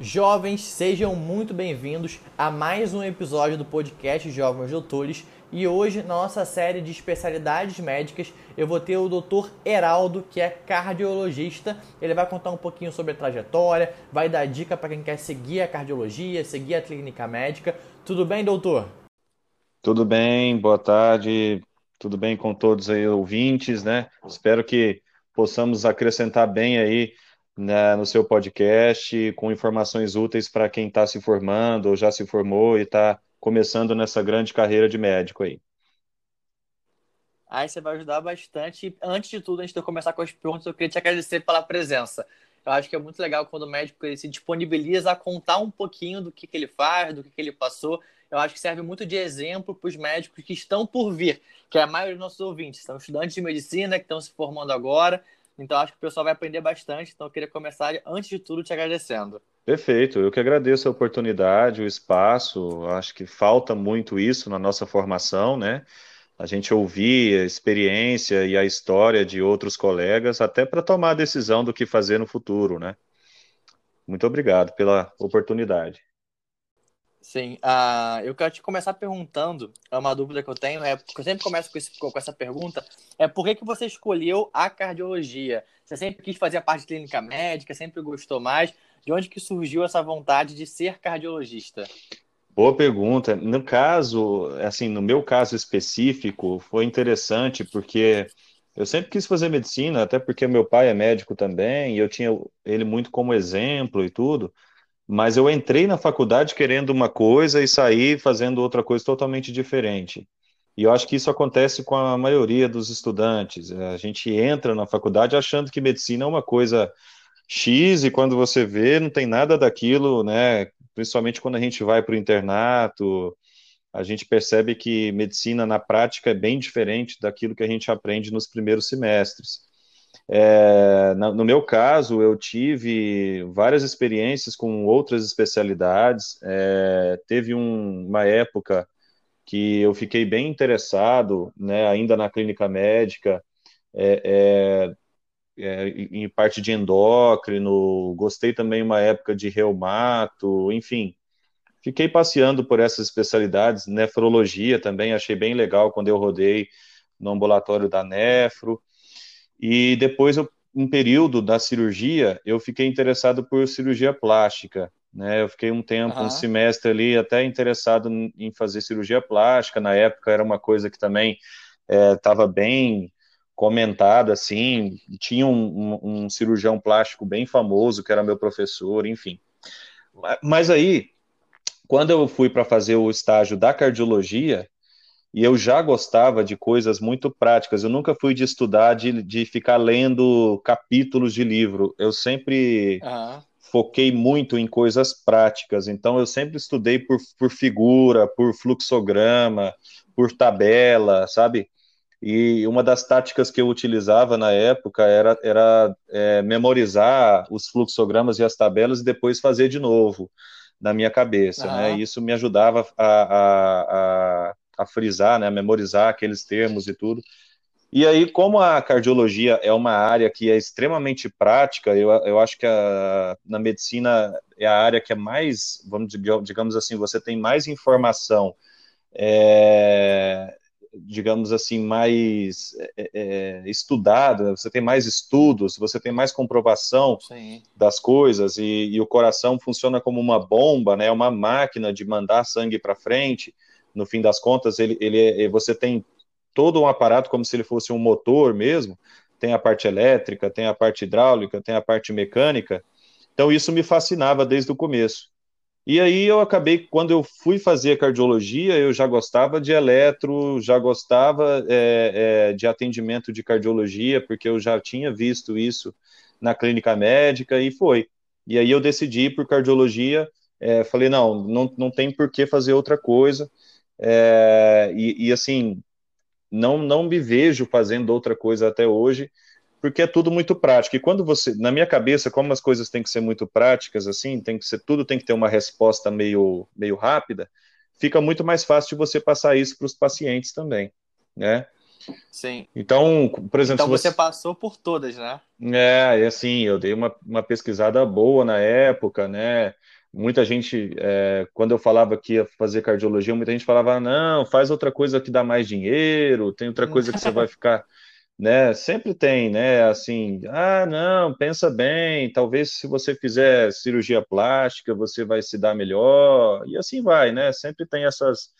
Jovens, sejam muito bem-vindos a mais um episódio do podcast Jovens Doutores. E hoje, na nossa série de especialidades médicas, eu vou ter o Dr. Heraldo, que é cardiologista. Ele vai contar um pouquinho sobre a trajetória, vai dar dica para quem quer seguir a cardiologia, seguir a clínica médica. Tudo bem, doutor? Tudo bem, boa tarde. Tudo bem com todos aí ouvintes, né? Espero que possamos acrescentar bem aí no seu podcast com informações úteis para quem está se formando ou já se formou e está começando nessa grande carreira de médico aí. Aí você vai ajudar bastante. Antes de tudo, antes de eu começar com as perguntas, eu queria te agradecer pela presença. Eu acho que é muito legal quando o médico ele se disponibiliza a contar um pouquinho do que, que ele faz, do que, que ele passou. Eu acho que serve muito de exemplo para os médicos que estão por vir, que é a maioria dos nossos ouvintes são estudantes de medicina que estão se formando agora, então acho que o pessoal vai aprender bastante. Então eu queria começar, antes de tudo, te agradecendo. Perfeito, eu que agradeço a oportunidade, o espaço. Acho que falta muito isso na nossa formação, né? A gente ouvir a experiência e a história de outros colegas, até para tomar a decisão do que fazer no futuro, né? Muito obrigado pela oportunidade. Sim, uh, eu quero te começar perguntando, é uma dúvida que eu tenho, é, eu sempre começo com, esse, com, essa pergunta, é por que, que você escolheu a cardiologia? Você sempre quis fazer a parte clínica médica, sempre gostou mais, de onde que surgiu essa vontade de ser cardiologista? Boa pergunta. No caso, assim, no meu caso específico, foi interessante porque eu sempre quis fazer medicina, até porque meu pai é médico também, e eu tinha ele muito como exemplo e tudo mas eu entrei na faculdade querendo uma coisa e saí fazendo outra coisa totalmente diferente. E eu acho que isso acontece com a maioria dos estudantes. A gente entra na faculdade achando que medicina é uma coisa X e quando você vê não tem nada daquilo, né? Principalmente quando a gente vai para o internato, a gente percebe que medicina na prática é bem diferente daquilo que a gente aprende nos primeiros semestres. É, no meu caso, eu tive várias experiências com outras especialidades. É, teve um, uma época que eu fiquei bem interessado, né, ainda na clínica médica, é, é, é em parte de endócrino, gostei também uma época de reumato, enfim. Fiquei passeando por essas especialidades, nefrologia também, achei bem legal quando eu rodei no ambulatório da nefro. E depois, eu, um período da cirurgia, eu fiquei interessado por cirurgia plástica. Né? Eu fiquei um tempo, uhum. um semestre ali, até interessado em fazer cirurgia plástica. Na época era uma coisa que também estava é, bem comentada, assim. Tinha um, um, um cirurgião plástico bem famoso, que era meu professor, enfim. Mas aí, quando eu fui para fazer o estágio da cardiologia, e eu já gostava de coisas muito práticas. Eu nunca fui de estudar, de, de ficar lendo capítulos de livro. Eu sempre uhum. foquei muito em coisas práticas. Então, eu sempre estudei por, por figura, por fluxograma, por tabela, sabe? E uma das táticas que eu utilizava na época era, era é, memorizar os fluxogramas e as tabelas e depois fazer de novo na minha cabeça, uhum. né? Isso me ajudava a, a, a a frisar, né, a memorizar aqueles termos e tudo. E aí, como a cardiologia é uma área que é extremamente prática, eu, eu acho que a, na medicina é a área que é mais, vamos digamos assim, você tem mais informação, é, digamos assim, mais é, é, estudada, você tem mais estudos, você tem mais comprovação Sim. das coisas, e, e, o coração funciona como uma bomba, né, uma máquina de mandar sangue para frente no fim das contas, ele, ele é, você tem todo um aparato como se ele fosse um motor mesmo, tem a parte elétrica, tem a parte hidráulica, tem a parte mecânica. Então isso me fascinava desde o começo. E aí eu acabei, quando eu fui fazer cardiologia, eu já gostava de eletro, já gostava é, é, de atendimento de cardiologia, porque eu já tinha visto isso na clínica médica e foi. E aí eu decidi por cardiologia, é, falei, não, não, não tem por que fazer outra coisa. É, e, e, assim, não, não me vejo fazendo outra coisa até hoje, porque é tudo muito prático. E quando você, na minha cabeça, como as coisas têm que ser muito práticas, assim, tem que ser tudo tem que ter uma resposta meio, meio rápida, fica muito mais fácil de você passar isso para os pacientes também, né? Sim. Então, por exemplo. Então você, você passou por todas, né? É, assim, eu dei uma, uma pesquisada boa na época, né? Muita gente, é, quando eu falava que ia fazer cardiologia, muita gente falava: não, faz outra coisa que dá mais dinheiro, tem outra coisa que você vai ficar né? Sempre tem, né? Assim, ah, não, pensa bem, talvez se você fizer cirurgia plástica, você vai se dar melhor, e assim vai, né? Sempre tem essas,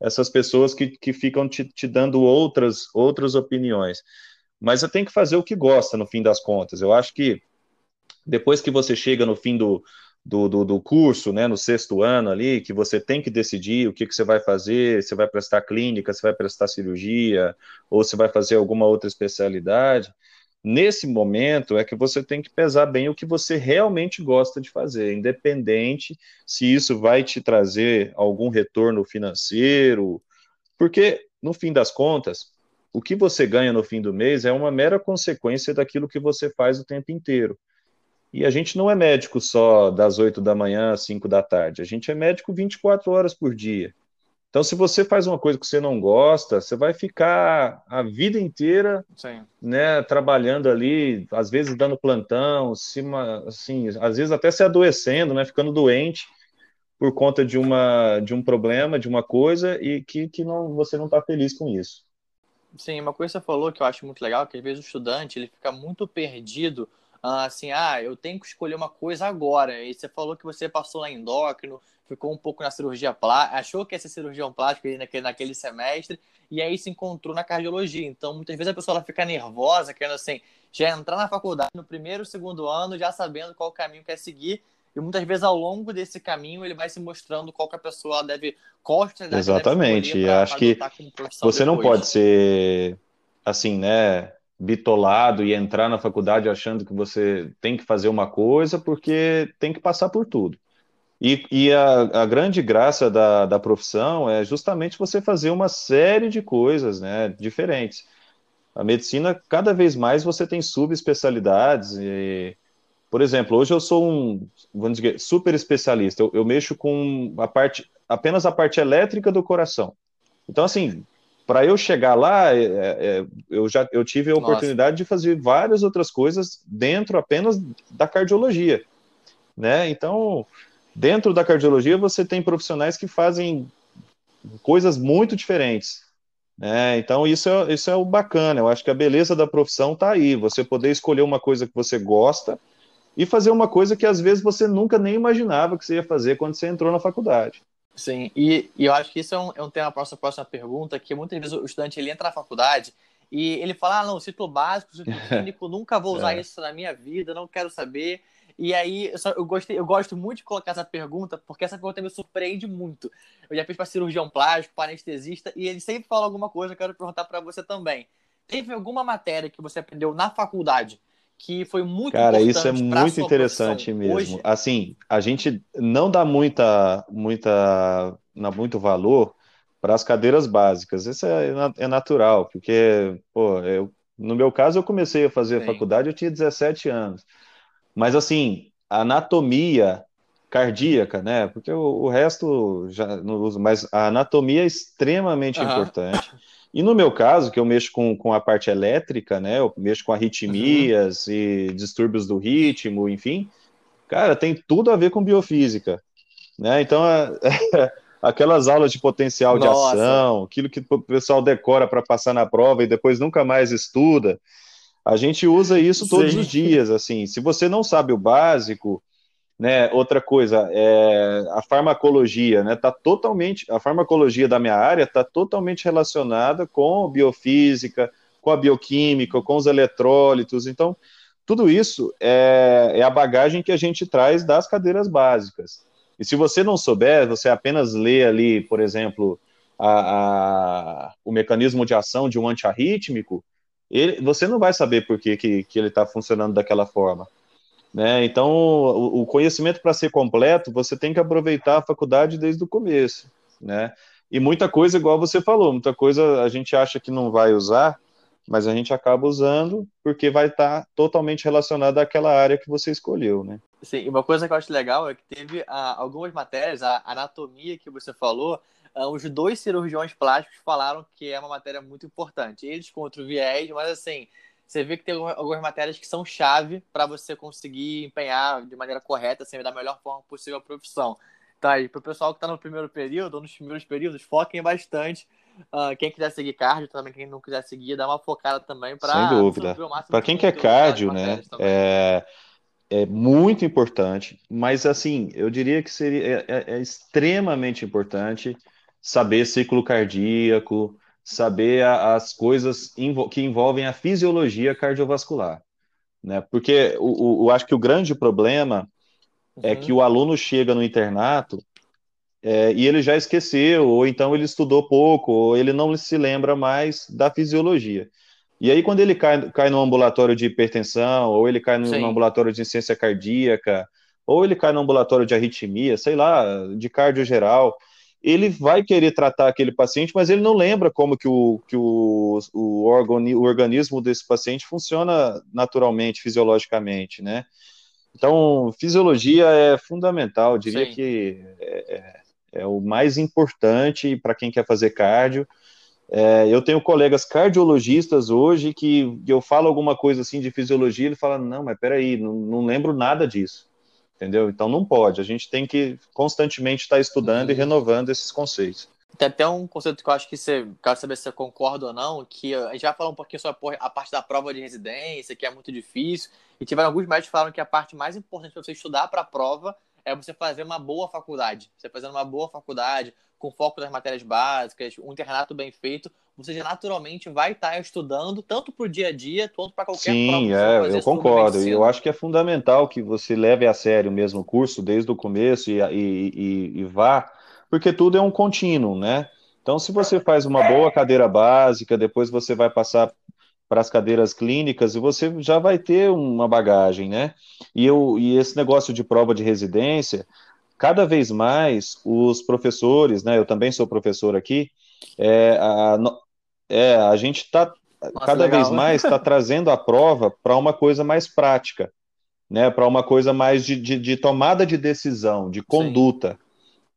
essas pessoas que, que ficam te, te dando outras, outras opiniões. Mas você tem que fazer o que gosta, no fim das contas. Eu acho que depois que você chega no fim do, do, do, do, curso, né, no sexto ano ali, que você tem que decidir o que, que você vai fazer, se vai prestar clínica, se vai prestar cirurgia, ou se vai fazer alguma outra especialidade, nesse momento é que você tem que pesar bem o que você realmente gosta de fazer, independente se isso vai te trazer algum retorno financeiro, porque, no fim das contas, o que você ganha no fim do mês é uma mera consequência daquilo que você faz o tempo inteiro. E a gente não é médico só das 8 da manhã às 5 da tarde, a gente é médico 24 horas por dia. Então, se você faz uma coisa que você não gosta, você vai ficar a vida inteira né, trabalhando ali, às vezes dando plantão, assim, às vezes até se adoecendo, né, ficando doente por conta de, uma, de um problema, de uma coisa, e que, que não, você não está feliz com isso. Sim, uma coisa que você falou que eu acho muito legal, que às vezes o estudante ele fica muito perdido assim, ah, eu tenho que escolher uma coisa agora. E você falou que você passou lá em endócrino, ficou um pouco na cirurgia plástica, achou que ia ser cirurgião plástico naquele, naquele semestre, e aí se encontrou na cardiologia. Então, muitas vezes a pessoa ela fica nervosa, querendo assim, já entrar na faculdade no primeiro, segundo ano, já sabendo qual caminho quer seguir. E muitas vezes ao longo desse caminho ele vai se mostrando qual que a pessoa deve qual Exatamente. Deve acho que você depois. não pode ser assim, né? Bitolado e entrar na faculdade achando que você tem que fazer uma coisa porque tem que passar por tudo. E, e a, a, grande graça da, da profissão é justamente você fazer uma série de coisas né, diferentes. A medicina, cada vez mais você tem subespecialidades. E, por exemplo, hoje eu sou um vamos dizer, super especialista. Eu, eu mexo com a parte apenas a parte elétrica do coração. Então, assim, para eu chegar lá, é, é, eu já eu tive a oportunidade Nossa. de fazer várias outras coisas dentro apenas da cardiologia, né? Então, dentro da cardiologia você tem profissionais que fazem coisas muito diferentes, né? Então isso é, isso é o bacana. Eu acho que a beleza da profissão está aí. Você poder escolher uma coisa que você gosta e fazer uma coisa que às vezes você nunca nem imaginava que você ia fazer quando você entrou na faculdade. Sim, e, e eu acho que isso é um, é um tema para a próxima, próxima pergunta, que muitas vezes o estudante ele entra na faculdade e ele fala, ah, não, ciclo básico, ciclo clínico, nunca vou usar é. isso na minha vida, não quero saber. E aí, eu, só, eu, gostei, eu gosto muito de colocar essa pergunta, porque essa pergunta me surpreende muito. Eu já fiz para cirurgião plástico, para anestesista, e ele sempre fala alguma coisa, eu quero perguntar para você também. Teve alguma matéria que você aprendeu na faculdade que foi muito Cara, isso é muito interessante mesmo. Hoje... Assim, a gente não dá muita, muita, muito valor para as cadeiras básicas. Isso é, é natural, porque, pô, eu, no meu caso, eu comecei a fazer Sim. faculdade, eu tinha 17 anos. Mas, assim, a anatomia cardíaca, né? Porque o, o resto já não uso, mas a anatomia é extremamente uhum. importante. E no meu caso, que eu mexo com, com a parte elétrica, né? Eu mexo com arritmias uhum. e distúrbios do ritmo, enfim. Cara, tem tudo a ver com biofísica, né? Então, aquelas aulas de potencial Nossa. de ação, aquilo que o pessoal decora para passar na prova e depois nunca mais estuda, a gente usa isso todos Sim. os dias, assim. Se você não sabe o básico, né, outra coisa, é, a farmacologia, né, tá totalmente, a farmacologia da minha área está totalmente relacionada com biofísica, com a bioquímica, com os eletrólitos, então, tudo isso é, é a bagagem que a gente traz das cadeiras básicas. E se você não souber, você apenas lê ali, por exemplo, a, a, o mecanismo de ação de um antiarrítmico, ele, você não vai saber por que, que, que ele está funcionando daquela forma. Né? Então, o, o conhecimento para ser completo, você tem que aproveitar a faculdade desde o começo. Né? E muita coisa, igual você falou, muita coisa a gente acha que não vai usar, mas a gente acaba usando porque vai estar tá totalmente relacionado àquela área que você escolheu, né? Sim, uma coisa que eu acho legal é que teve ah, algumas matérias, a anatomia que você falou, uh, os dois cirurgiões plásticos falaram que é uma matéria muito importante. Eles contra o viés, mas assim, você vê que tem algumas matérias que são chave para você conseguir empenhar de maneira correta, assim, da melhor forma possível a profissão. Então, aí, para o pessoal que está no primeiro período, ou nos primeiros períodos, foquem bastante. Uh, quem quiser seguir cardio, também quem não quiser seguir, dá uma focada também para. Sem dúvida. Para quem quer cardio, né? É, é muito importante, mas assim, eu diria que seria é, é, é extremamente importante saber ciclo cardíaco, saber a, as coisas que envolvem a fisiologia cardiovascular, né? Porque o, o, eu acho que o grande problema é uhum. é que o aluno chega no internato é, e ele já esqueceu, ou então ele estudou pouco, ou ele não se lembra mais da fisiologia. E aí, quando ele cai, cai no ambulatório de hipertensão, ou ele cai no, no ambulatório de insuficiência cardíaca, ou ele cai no ambulatório de arritmia, sei lá, de cardio geral, ele vai querer tratar aquele paciente, mas ele não lembra como que o, que o, o, organi, o organismo desse paciente funciona naturalmente, fisiologicamente, né? Então, fisiologia é fundamental, eu diria Sim. que é, é, é, o mais importante para quem quer fazer cardio. É, eu tenho colegas cardiologistas hoje que eu falo alguma coisa assim de fisiologia, ele fala, não, mas peraí, não, não lembro nada disso entendeu? Então não pode, a gente tem que constantemente estar estudando uhum. e renovando esses conceitos. Tem até um conceito que eu acho que você, quero saber se você concorda ou não, que a gente vai falar um pouquinho sobre a parte da prova de residência, que é muito difícil, e tiveram alguns médicos que falaram que a parte mais importante para você estudar para a prova é você fazer uma boa faculdade. Você fazendo uma boa faculdade, com foco nas matérias básicas, um internato bem feito, você já naturalmente vai estar estudando tanto para o dia a dia quanto para qualquer Sim. Sim, é, eu concordo. E eu acho que é fundamental que você leve a sério mesmo o curso desde o começo e, e, e, e vá, porque tudo é um contínuo, né? Então, se você faz uma boa cadeira básica, depois você vai passar para as cadeiras clínicas e você já vai ter uma bagagem, né? E, eu, e esse negócio de prova de residência, cada vez mais os professores, né? Eu também sou professor aqui, é, a, é, a gente está cada legal. vez mais está trazendo a prova para uma coisa mais prática, né? Para uma coisa mais de, de, de, tomada de decisão, de conduta. Sim.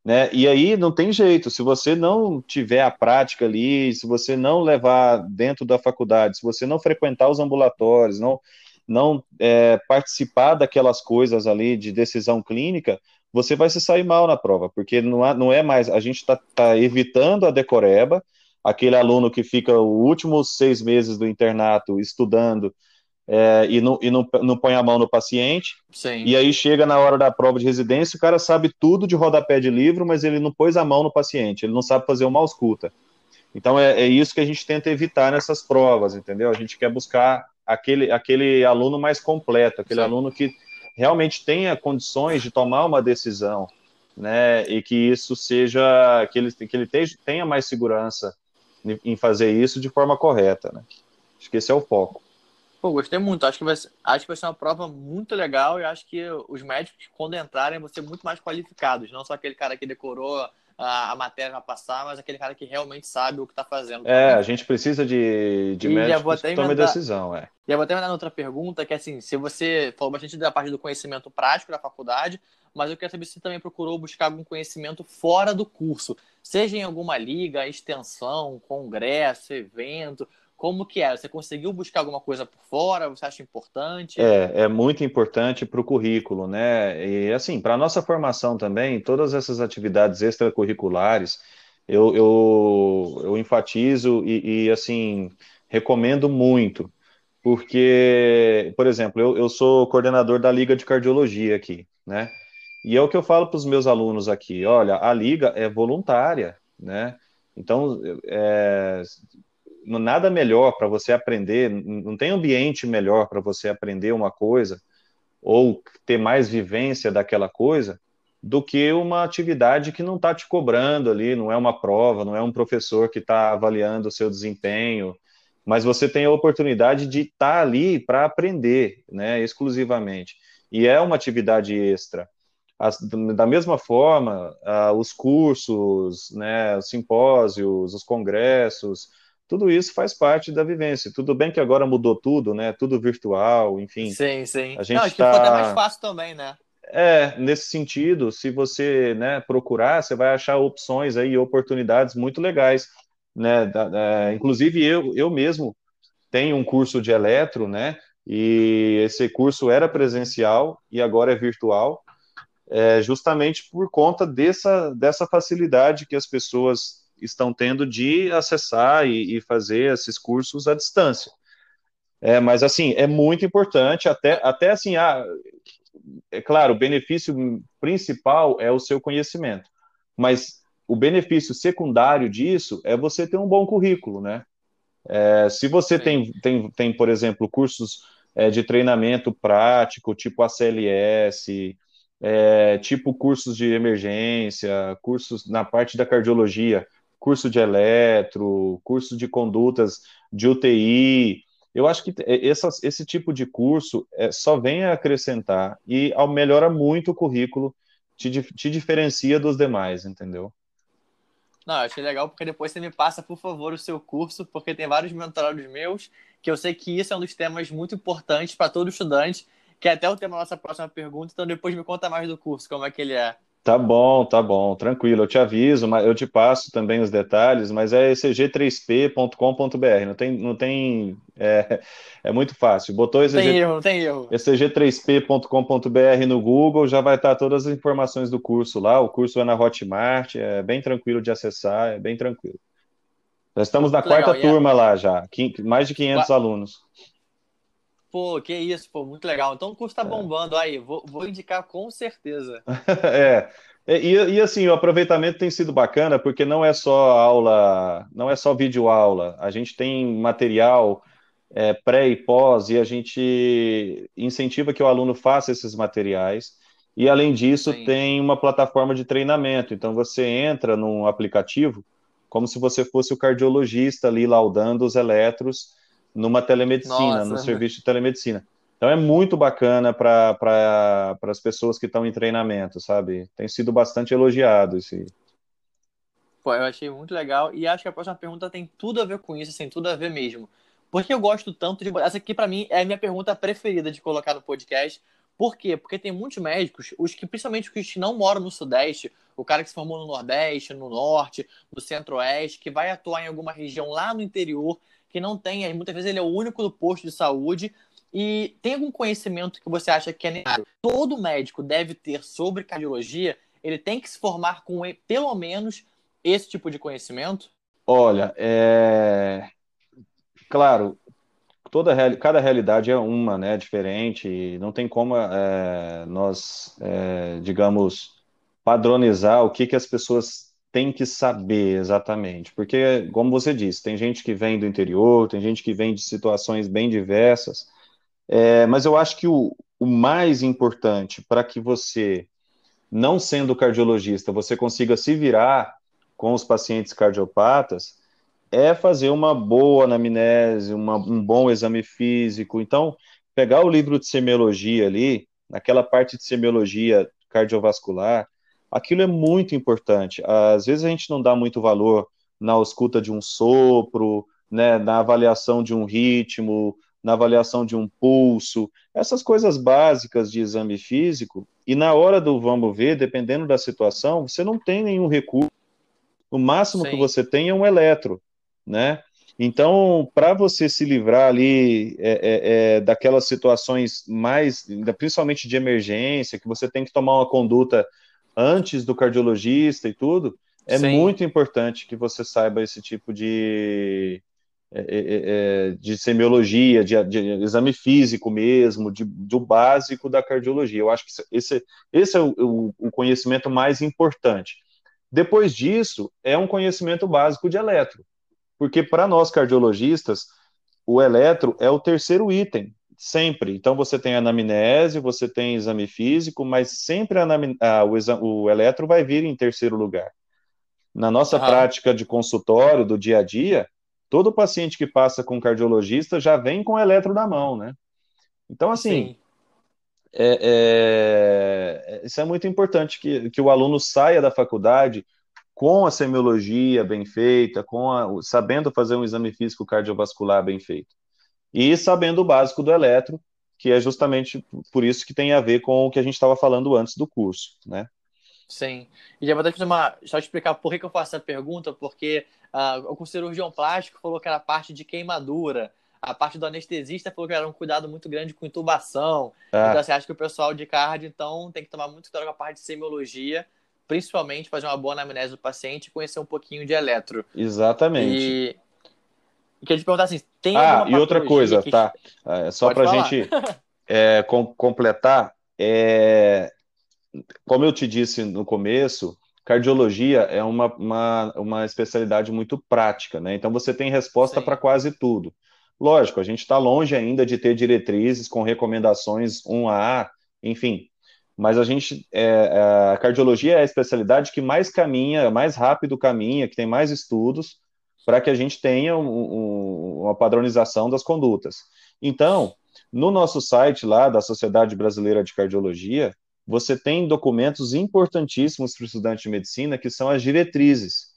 Né? E aí não tem jeito, se você não tiver a prática ali, se você não levar dentro da faculdade, se você não frequentar os ambulatórios, não, não é, participar daquelas coisas ali de decisão clínica, você vai se sair mal na prova, porque não, há, não é mais, a gente está tá evitando a decoreba, aquele aluno que fica os últimos seis meses do internato estudando é, e, não, e não, não põe a mão no paciente, Sim. e aí chega na hora da prova de residência, o cara sabe tudo de rodapé de livro, mas ele não pôs a mão no paciente, ele não sabe fazer uma ausculta. Então é, é isso que a gente tenta evitar nessas provas, entendeu? A gente quer buscar aquele, aquele aluno mais completo, aquele Sim. aluno que realmente tenha condições de tomar uma decisão, né, e que isso seja, que ele, que ele tenha mais segurança em fazer isso de forma correta, né. Acho que esse é o foco. Pô, gostei muito. Acho que, vai ser, acho que vai ser uma prova muito legal e acho que os médicos, quando entrarem, vão ser muito mais qualificados. Não só aquele cara que decorou a, a matéria vai passar, mas aquele cara que realmente sabe o que está fazendo. É, a gente precisa de, de médicos que tomem decisão, é. E eu vou até mandar outra pergunta, que é assim, se você falou bastante da parte do conhecimento prático da faculdade, mas eu quero saber se você também procurou buscar algum conhecimento fora do curso, seja em alguma liga, extensão, congresso, evento, como que é? Você conseguiu buscar alguma coisa por fora? Você acha importante? É, é muito importante para o currículo, né? E assim, para a nossa formação também, todas essas atividades extracurriculares, eu, eu, eu enfatizo e, e, assim, recomendo muito, porque, por exemplo, eu, eu sou coordenador da Liga de Cardiologia aqui, né? E é o que eu falo para os meus alunos aqui, olha, a liga é voluntária, né? Então, é, nada melhor para você aprender, não tem ambiente melhor para você aprender uma coisa ou ter mais vivência daquela coisa do que uma atividade que não está te cobrando ali, não é uma prova, não é um professor que está avaliando o seu desempenho, mas você tem a oportunidade de estar tá ali para aprender, né, exclusivamente. E é uma atividade extra. As, da mesma forma, uh, os cursos, né, os simpósios, os congressos, tudo isso faz parte da vivência. Tudo bem que agora mudou tudo, né? Tudo virtual, enfim. Sim, sim. A gente Não, acho tá... que ficou até mais fácil também, né? É, nesse sentido, se você né, procurar, você vai achar opções aí, oportunidades muito legais, né? Da, da, inclusive eu, eu mesmo tenho um curso de eletro, né? E esse curso era presencial e agora é virtual, é, justamente por conta dessa, dessa facilidade que as pessoas estão tendo de acessar e, e fazer esses cursos à distância. É, mas assim, é muito importante, até, até assim, ah, é claro, o benefício principal é o seu conhecimento, mas o benefício secundário disso é você ter um bom currículo, né? É, se você tem, tem, tem, por exemplo, cursos é, de treinamento prático, tipo ACLS, é, tipo cursos de emergência, cursos na parte da cardiologia, curso de eletro, curso de condutas de UTI, eu acho que essa, esse tipo de curso é, só vem a acrescentar e melhora muito o currículo, te, te diferencia dos demais, entendeu? Não, achei legal porque depois você me passa, por favor, o seu curso, porque tem vários mentorados meus, que eu sei que isso é um dos temas muito importantes para todo estudante, que é até o tema da nossa próxima pergunta, então depois me conta mais do curso, como é que ele é. Tá bom, tá bom, tranquilo. Eu te aviso, mas eu te passo também os detalhes, mas é ecg3p.com.br, não tem, não tem, é, é muito fácil. Botou ECG, tem erro, tem erro. ecg3p.com.br no Google, já vai estar todas as informações do curso lá. O curso é na Hotmart, é bem tranquilo de acessar, é bem tranquilo. Nós estamos na quarta legal, turma é... lá já, mais de 500 alunos. Pô, que isso, pô, muito legal. Então o curso tá é. bombando aí, vou, vou indicar com certeza. é. E, e, assim, o aproveitamento tem sido bacana, porque não é só aula, não é só vídeo aula. A gente tem material é, pré e pós, e a gente incentiva que o aluno faça esses materiais. E além disso, Sim. tem uma plataforma de treinamento. Então você entra num aplicativo como se você fosse o cardiologista ali laudando os eletros numa telemedicina, Nossa, no serviço de telemedicina. Então é muito bacana para pra, as pessoas que estão em treinamento, sabe? Tem sido bastante elogiado esse. Pô, eu achei muito legal e acho que a próxima pergunta tem tudo a ver com isso, tem tudo a ver mesmo. Porque eu gosto tanto de. Essa aqui, para mim, é a minha pergunta preferida de colocar no podcast. Por quê? Porque tem muitos médicos, os que, principalmente os que não moram no Sudeste, o cara que se formou no Nordeste, no Norte, no Centro-Oeste, que vai atuar em alguma região lá no interior, que não tem, muitas vezes ele é o único do posto de saúde. E tem algum conhecimento que você acha que é necessário? Todo médico deve ter sobre cardiologia? Ele tem que se formar com pelo menos esse tipo de conhecimento? Olha, é... claro, toda cada realidade é uma, né, diferente. Não tem como é, nós, é, digamos, padronizar o que que as pessoas tem que saber exatamente, porque, como você disse, tem gente que vem do interior, tem gente que vem de situações bem diversas, é, mas eu acho que o, o mais importante para que você, não sendo cardiologista, você consiga se virar com os pacientes cardiopatas, é fazer uma boa anamnese, uma, um bom exame físico. Então, pegar o livro de semiologia ali, naquela parte de semiologia cardiovascular, aquilo é muito importante. Às vezes a gente não dá muito valor na escuta de um sopro, né, na avaliação de um ritmo, na avaliação de um pulso, essas coisas básicas de exame físico, e na hora do vamos ver, dependendo da situação, você não tem nenhum recurso. O máximo Sim. que você tem é um eletro, né? Então, para você se livrar ali é, é, é, daquelas situações mais, principalmente de emergência, que você tem que tomar uma conduta antes do cardiologista e tudo, é Sim. muito importante que você saiba esse tipo de, é, é, é, de semiologia, de, de, exame físico mesmo, de, do básico da cardiologia. Eu acho que esse, esse é o, o conhecimento mais importante. Depois disso, é um conhecimento básico de eletro, porque para nós cardiologistas, o eletro é o terceiro item sempre. Então você tem anamnese, você tem exame físico, mas sempre ah, o, exame, o, eletro vai vir em terceiro lugar. Na nossa ah. prática de consultório, do dia a dia, todo paciente que passa com cardiologista já vem com o eletro na mão, né? Então, assim, é, é, isso é muito importante que, que o aluno saia da faculdade com a semiologia bem feita, com a, sabendo fazer um exame físico cardiovascular bem feito e sabendo o básico do eletro, que é justamente por isso que tem a ver com o que a gente estava falando antes do curso, né? Sim. E já vou até uma. Só explicar por que, eu faço essa pergunta, porque uh, o cirurgião plástico falou que era parte de queimadura. A parte do anestesista falou que era um cuidado muito grande com intubação. Ah. Então, você acha que o pessoal de card, então, tem que tomar muito cuidado com a parte de semiologia, principalmente fazer uma boa anamnese do paciente e conhecer um pouquinho de eletro. Exatamente. E, e queria te perguntar assim, tem Ah, e outra coisa, que... tá? É, só para a gente é, com, completar, é, como eu te disse no começo, cardiologia é uma, uma, uma especialidade muito prática, né? Então você tem resposta para quase tudo. Lógico, a gente está longe ainda de ter diretrizes com recomendações 1A, enfim, mas a gente, é, é, a cardiologia é a especialidade que mais caminha, mais rápido caminha, que tem mais estudos, para que a gente tenha um, um, uma padronização das condutas. Então, no nosso site lá da Sociedade Brasileira de Cardiologia, você tem documentos importantíssimos para o estudante de medicina, que são as diretrizes.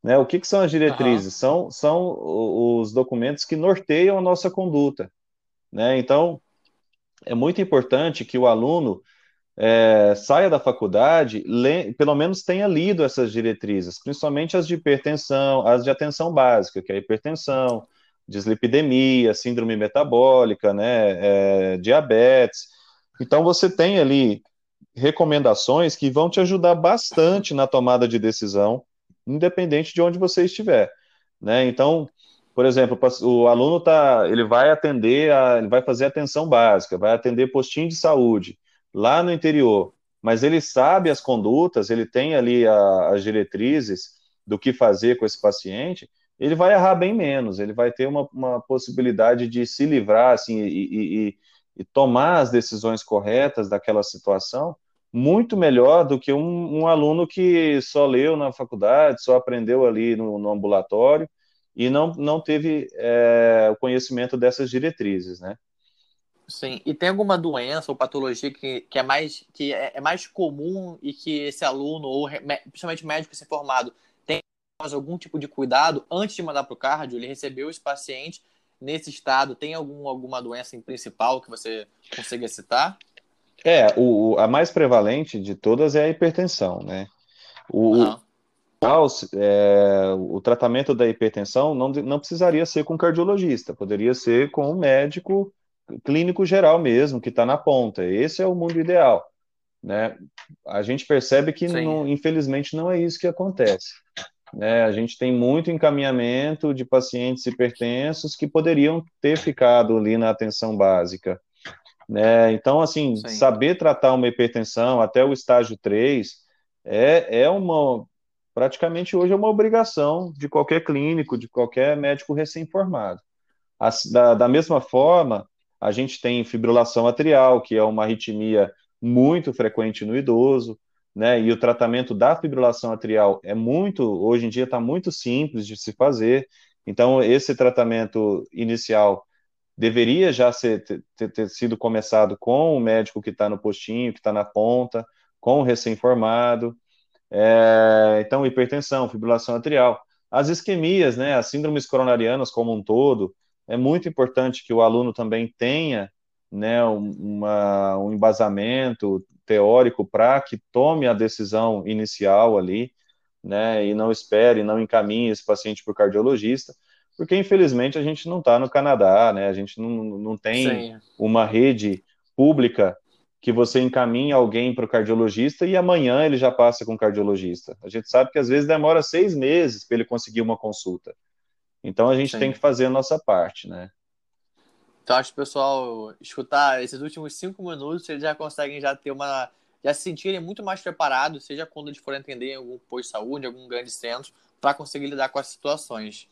Né? O que, que são as diretrizes? Uhum. São, são os documentos que norteiam a nossa conduta. Né? Então, é muito importante que o aluno é, saia da faculdade, pelo menos tenha lido essas diretrizes, principalmente as de hipertensão, as de atenção básica, que é hipertensão, dislipidemia, síndrome metabólica, né, é, diabetes. Então, você tem ali recomendações que vão te ajudar bastante na tomada de decisão, independente de onde você estiver, né? Então, por exemplo, o aluno tá, ele vai atender, a, ele vai fazer atenção básica, vai atender postinho de saúde lá no interior, mas ele sabe as condutas, ele tem ali a, as diretrizes do que fazer com esse paciente, ele vai errar bem menos, ele vai ter uma, uma possibilidade de se livrar assim, e, e, e tomar as decisões corretas daquela situação muito melhor do que um, um, aluno que só leu na faculdade, só aprendeu ali no, no ambulatório e não, não teve é, o conhecimento dessas diretrizes, né? Sim, e tem alguma doença ou patologia que, que, é, mais, que é, é mais comum e que esse aluno, ou principalmente médico se formado, tem algum tipo de cuidado antes de mandar para o cardio? Ele recebeu esse paciente nesse estado, tem algum, alguma doença em principal que você consiga citar? É, o, a mais prevalente de todas é a hipertensão, né? O, uhum. é, o tratamento da hipertensão não, não precisaria ser com cardiologista, poderia ser com um médico clínico geral mesmo, que está na ponta. Esse é o mundo ideal. Né? A gente percebe que, não, infelizmente, não é isso que acontece. Né? A gente tem muito encaminhamento de pacientes hipertensos que poderiam ter ficado ali na atenção básica. Né? Então, assim, Sim. saber tratar uma hipertensão até o estágio 3 é, é uma. Praticamente hoje é uma obrigação de qualquer clínico, de qualquer médico recém-formado. Da, da mesma forma, a gente tem fibrilação atrial, que é uma arritmia muito frequente no idoso, né? E o tratamento da fibrilação atrial é muito, hoje em dia está muito simples de se fazer. Então, esse tratamento inicial deveria já ser, ter, ter sido começado com o médico que está no postinho, que está na ponta, com o recém-formado. É, então, hipertensão, fibrilação atrial. As isquemias, né, as síndromes coronarianas como um todo, é muito importante que o aluno também tenha né, uma, um embasamento teórico para que tome a decisão inicial ali, né, e não espere, não encaminhe esse paciente para o cardiologista, porque infelizmente a gente não está no Canadá, né? A gente não, não tem Sim. uma rede pública que você encaminha alguém para o cardiologista e amanhã ele já passa com o cardiologista. A gente sabe que às vezes demora seis meses para ele conseguir uma consulta. Então a gente Sim. tem que fazer a nossa parte, né? Então acho que o pessoal escutar esses últimos cinco minutos, eles já conseguem já ter uma. já se sentirem muito mais preparados, seja quando eles forem atender em algum posto de saúde, algum grande centro, para conseguir lidar com as situações.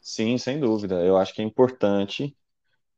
Sim, sem dúvida. Eu acho que é importante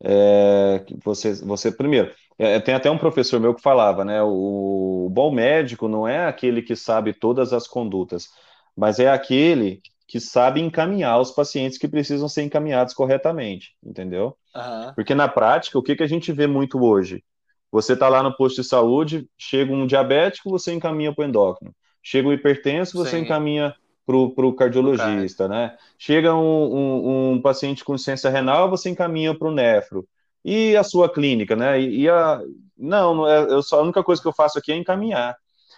é, você, você primeiro, é, tem até um professor meu que falava, né? O, o bom médico não é aquele que sabe todas as condutas, mas é aquele que sabe encaminhar os pacientes que precisam ser encaminhados corretamente, entendeu? Uhum. Porque na prática, o que, que a gente vê muito hoje? Você está lá no posto de saúde, chega um diabético, você encaminha para o endócrino. Chega um hipertenso, você Sim. encaminha para o cardiologista, né? Chega um, um, um, paciente com ciência renal, você encaminha para o nefro. E a sua clínica, né? E, a... Não, não é, eu só, a única coisa que eu faço aqui é encaminhar.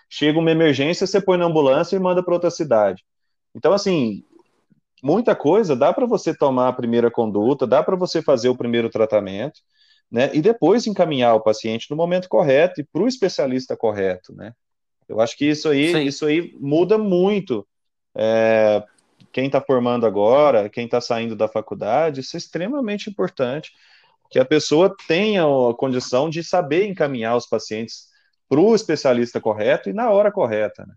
Chega uma emergência, você põe na ambulância e manda para outra cidade. Então, assim, muita coisa dá para você tomar a primeira conduta, dá para você fazer o primeiro tratamento, né? E depois encaminhar o paciente no momento correto e para o especialista correto, né? Eu acho que isso aí, Sim. isso aí muda muito. É, quem está formando agora, quem está saindo da faculdade, isso é extremamente importante que a pessoa tenha a condição de saber encaminhar os pacientes para o especialista correto e na hora correta, né?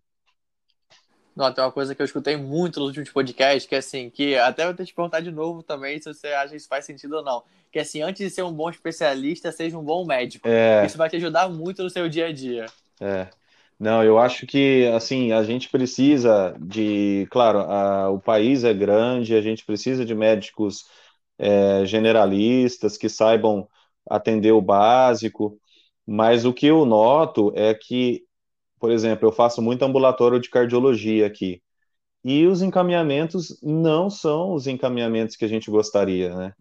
Não, tem uma coisa que eu escutei muito nos últimos podcasts, que é assim, que até vou ter te perguntar de novo também se você acha que isso faz sentido ou não. Que é assim, antes de ser um bom especialista, seja um bom médico. É... Isso vai te ajudar muito no seu dia a dia. É. Não, eu acho que assim a gente precisa de, claro, a, o país é grande, a gente precisa de médicos é, generalistas que saibam atender o básico, mas o que eu noto é que, por exemplo, eu faço muito ambulatório de cardiologia aqui, e os encaminhamentos não são os encaminhamentos que a gente gostaria, né?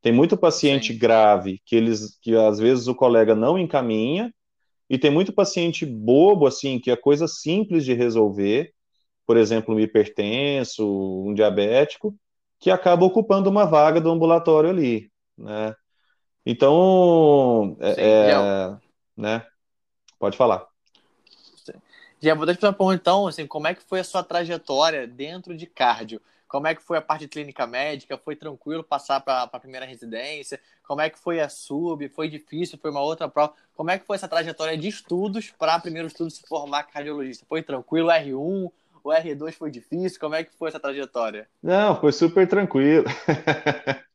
Tem muito paciente Sim. grave que eles que às vezes o colega não encaminha, e tem muito paciente bobo assim, que é coisa simples de resolver, por exemplo, um hipertenso, um diabético, que acaba ocupando uma vaga do ambulatório ali, né? Então, é, Sim, é, né? Pode falar. Já vou deixar uma pergunta, então, assim, como é que foi a sua trajetória dentro de cardio? Como é que foi a parte de clínica médica? Foi tranquilo passar para a primeira residência? Como é que foi a sub? Foi difícil? Foi uma outra prova? Como é que foi essa trajetória de estudos para primeiro estudo se formar cardiologista? Foi tranquilo? R1? O R2 foi difícil? Como é que foi essa trajetória? Não, foi super tranquilo.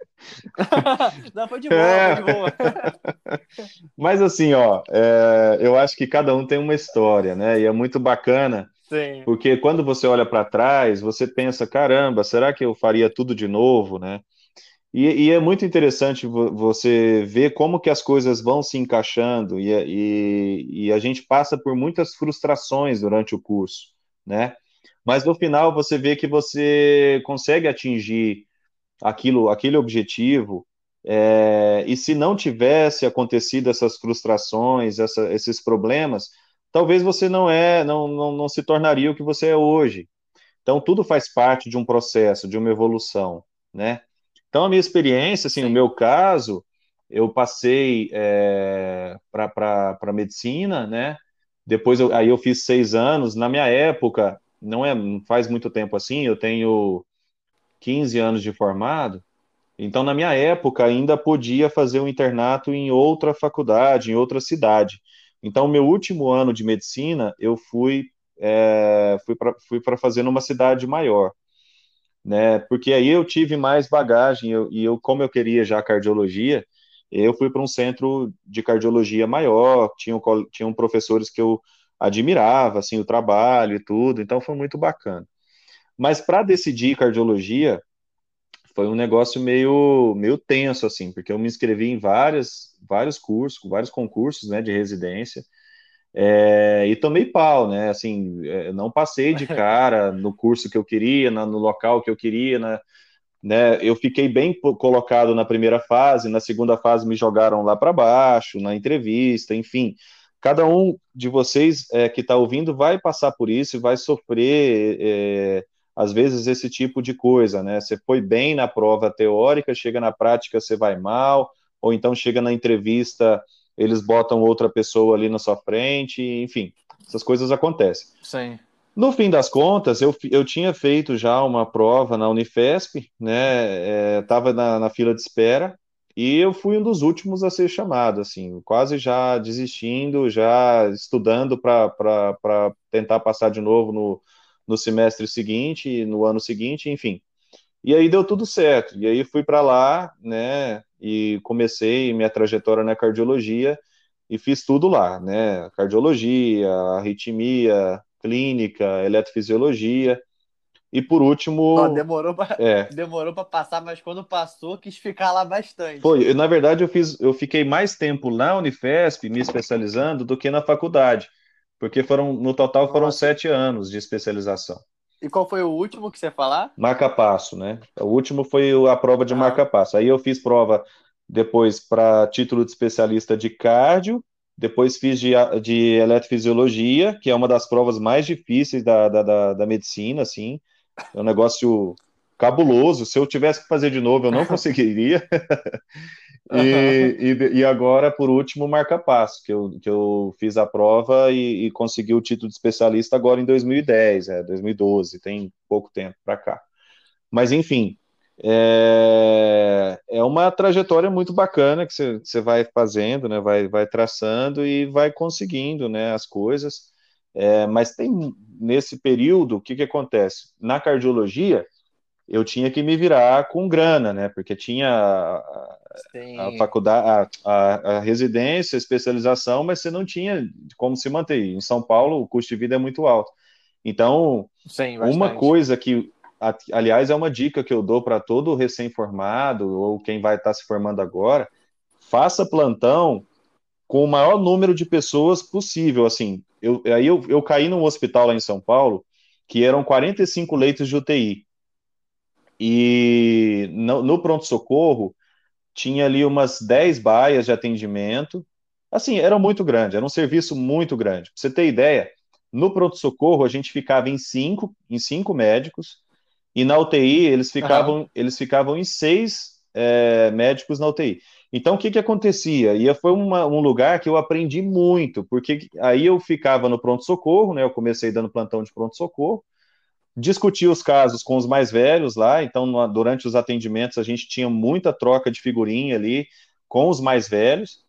Não, foi de boa, é. foi de boa. Mas assim, ó, é, eu acho que cada um tem uma história, né? E é muito bacana, Sim. porque quando você olha para trás, você pensa, caramba, será que eu faria tudo de novo, né? E, e, é muito interessante você ver como que as coisas vão se encaixando e, e, e a gente passa por muitas frustrações durante o curso, né? Mas no final você vê que você consegue atingir aquilo, aquele objetivo. É, e se não tivesse acontecido essas frustrações, essa, esses problemas, talvez você não é, não, não, não se tornaria o que você é hoje. Então tudo faz parte de um processo, de uma evolução, né? Então a minha experiência, assim, Sim. no meu caso, eu passei é, para medicina, né? Depois eu, aí eu fiz seis anos. Na minha época, não é faz muito tempo assim, eu tenho 15 anos de formado, então na minha época ainda podia fazer um internato em outra faculdade, em outra cidade. Então, meu último ano de medicina, eu fui é, fui para fui fazer numa cidade maior, né? Porque aí eu tive mais bagagem eu, e eu, como eu queria já cardiologia, eu fui para um centro de cardiologia maior, tinham, tinham professores que eu admirava assim o trabalho e tudo, então foi muito bacana. Mas para decidir cardiologia foi um negócio meio meio tenso assim, porque eu me inscrevi em várias vários cursos, vários concursos, né, de residência. É, e tomei pau, né? Assim, é, não passei de cara no curso que eu queria, na, no local que eu queria, na, né? Eu fiquei bem colocado na primeira fase, na segunda fase me jogaram lá para baixo, na entrevista, enfim cada um de vocês é, que está ouvindo vai passar por isso e vai sofrer, é, às vezes, esse tipo de coisa, né? Você foi bem na prova teórica, chega na prática, você vai mal, ou então chega na entrevista, eles botam outra pessoa ali na sua frente, enfim, essas coisas acontecem. Sim. No fim das contas, eu, eu tinha feito já uma prova na Unifesp, né? Estava é, na, na fila de espera, e eu fui um dos últimos a ser chamado, assim, quase já desistindo, já estudando para tentar passar de novo no, no semestre seguinte, no ano seguinte, enfim. E aí deu tudo certo. E aí fui para lá, né, e comecei minha trajetória na cardiologia e fiz tudo lá, né, cardiologia, arritmia, clínica, eletrofisiologia. E por último. demorou para é. demorou passar, mas quando passou, quis ficar lá bastante. Foi, na verdade, eu fiz, eu fiquei mais tempo na Unifesp, me especializando, do que na faculdade. Porque foram, no total foram Nossa. sete anos de especialização. E qual foi o último que você falar? Marca-passo, né? O último foi a prova de ah. marca-passo. Aí eu fiz prova depois para título de especialista de cardio, depois fiz de, de eletrofisiologia, que é uma das provas mais difíceis da, da, da, da medicina, assim, é um negócio cabuloso. Se eu tivesse que fazer de novo, eu não conseguiria. e, e, e, agora, por último, marca-passo, que eu, que eu fiz a prova e, e, consegui o título de especialista agora em 2010, é, 2012, tem pouco tempo para cá. Mas, enfim, é, é uma trajetória muito bacana que você vai fazendo, né, vai, vai traçando e vai conseguindo né, as coisas. É, mas tem nesse período, o que, que acontece? Na cardiologia, eu tinha que me virar com grana, né? Porque tinha a, a faculdade, a, a, a, residência, a especialização, mas você não tinha como se manter. Em São Paulo, o custo de vida é muito alto. Então, Sim, uma coisa que, aliás, é uma dica que eu dou para todo recém-formado ou quem vai estar tá se formando agora, faça plantão com o maior número de pessoas possível. Assim, eu, aí eu, eu caí num hospital lá em São Paulo que eram 45 leitos de UTI. E no, no pronto-socorro tinha ali umas 10 baias de atendimento. Assim, era muito grande, era um serviço muito grande. Pra você ter ideia, no pronto-socorro a gente ficava em cinco, em cinco médicos, e na UTI eles ficavam, uhum. eles ficavam em seis é, médicos na UTI. Então, o que, que acontecia? E foi uma, um lugar que eu aprendi muito, porque aí eu ficava no pronto-socorro, né? Eu comecei dando plantão de pronto-socorro, discutia os casos com os mais velhos lá, então durante os atendimentos a gente tinha muita troca de figurinha ali com os mais velhos,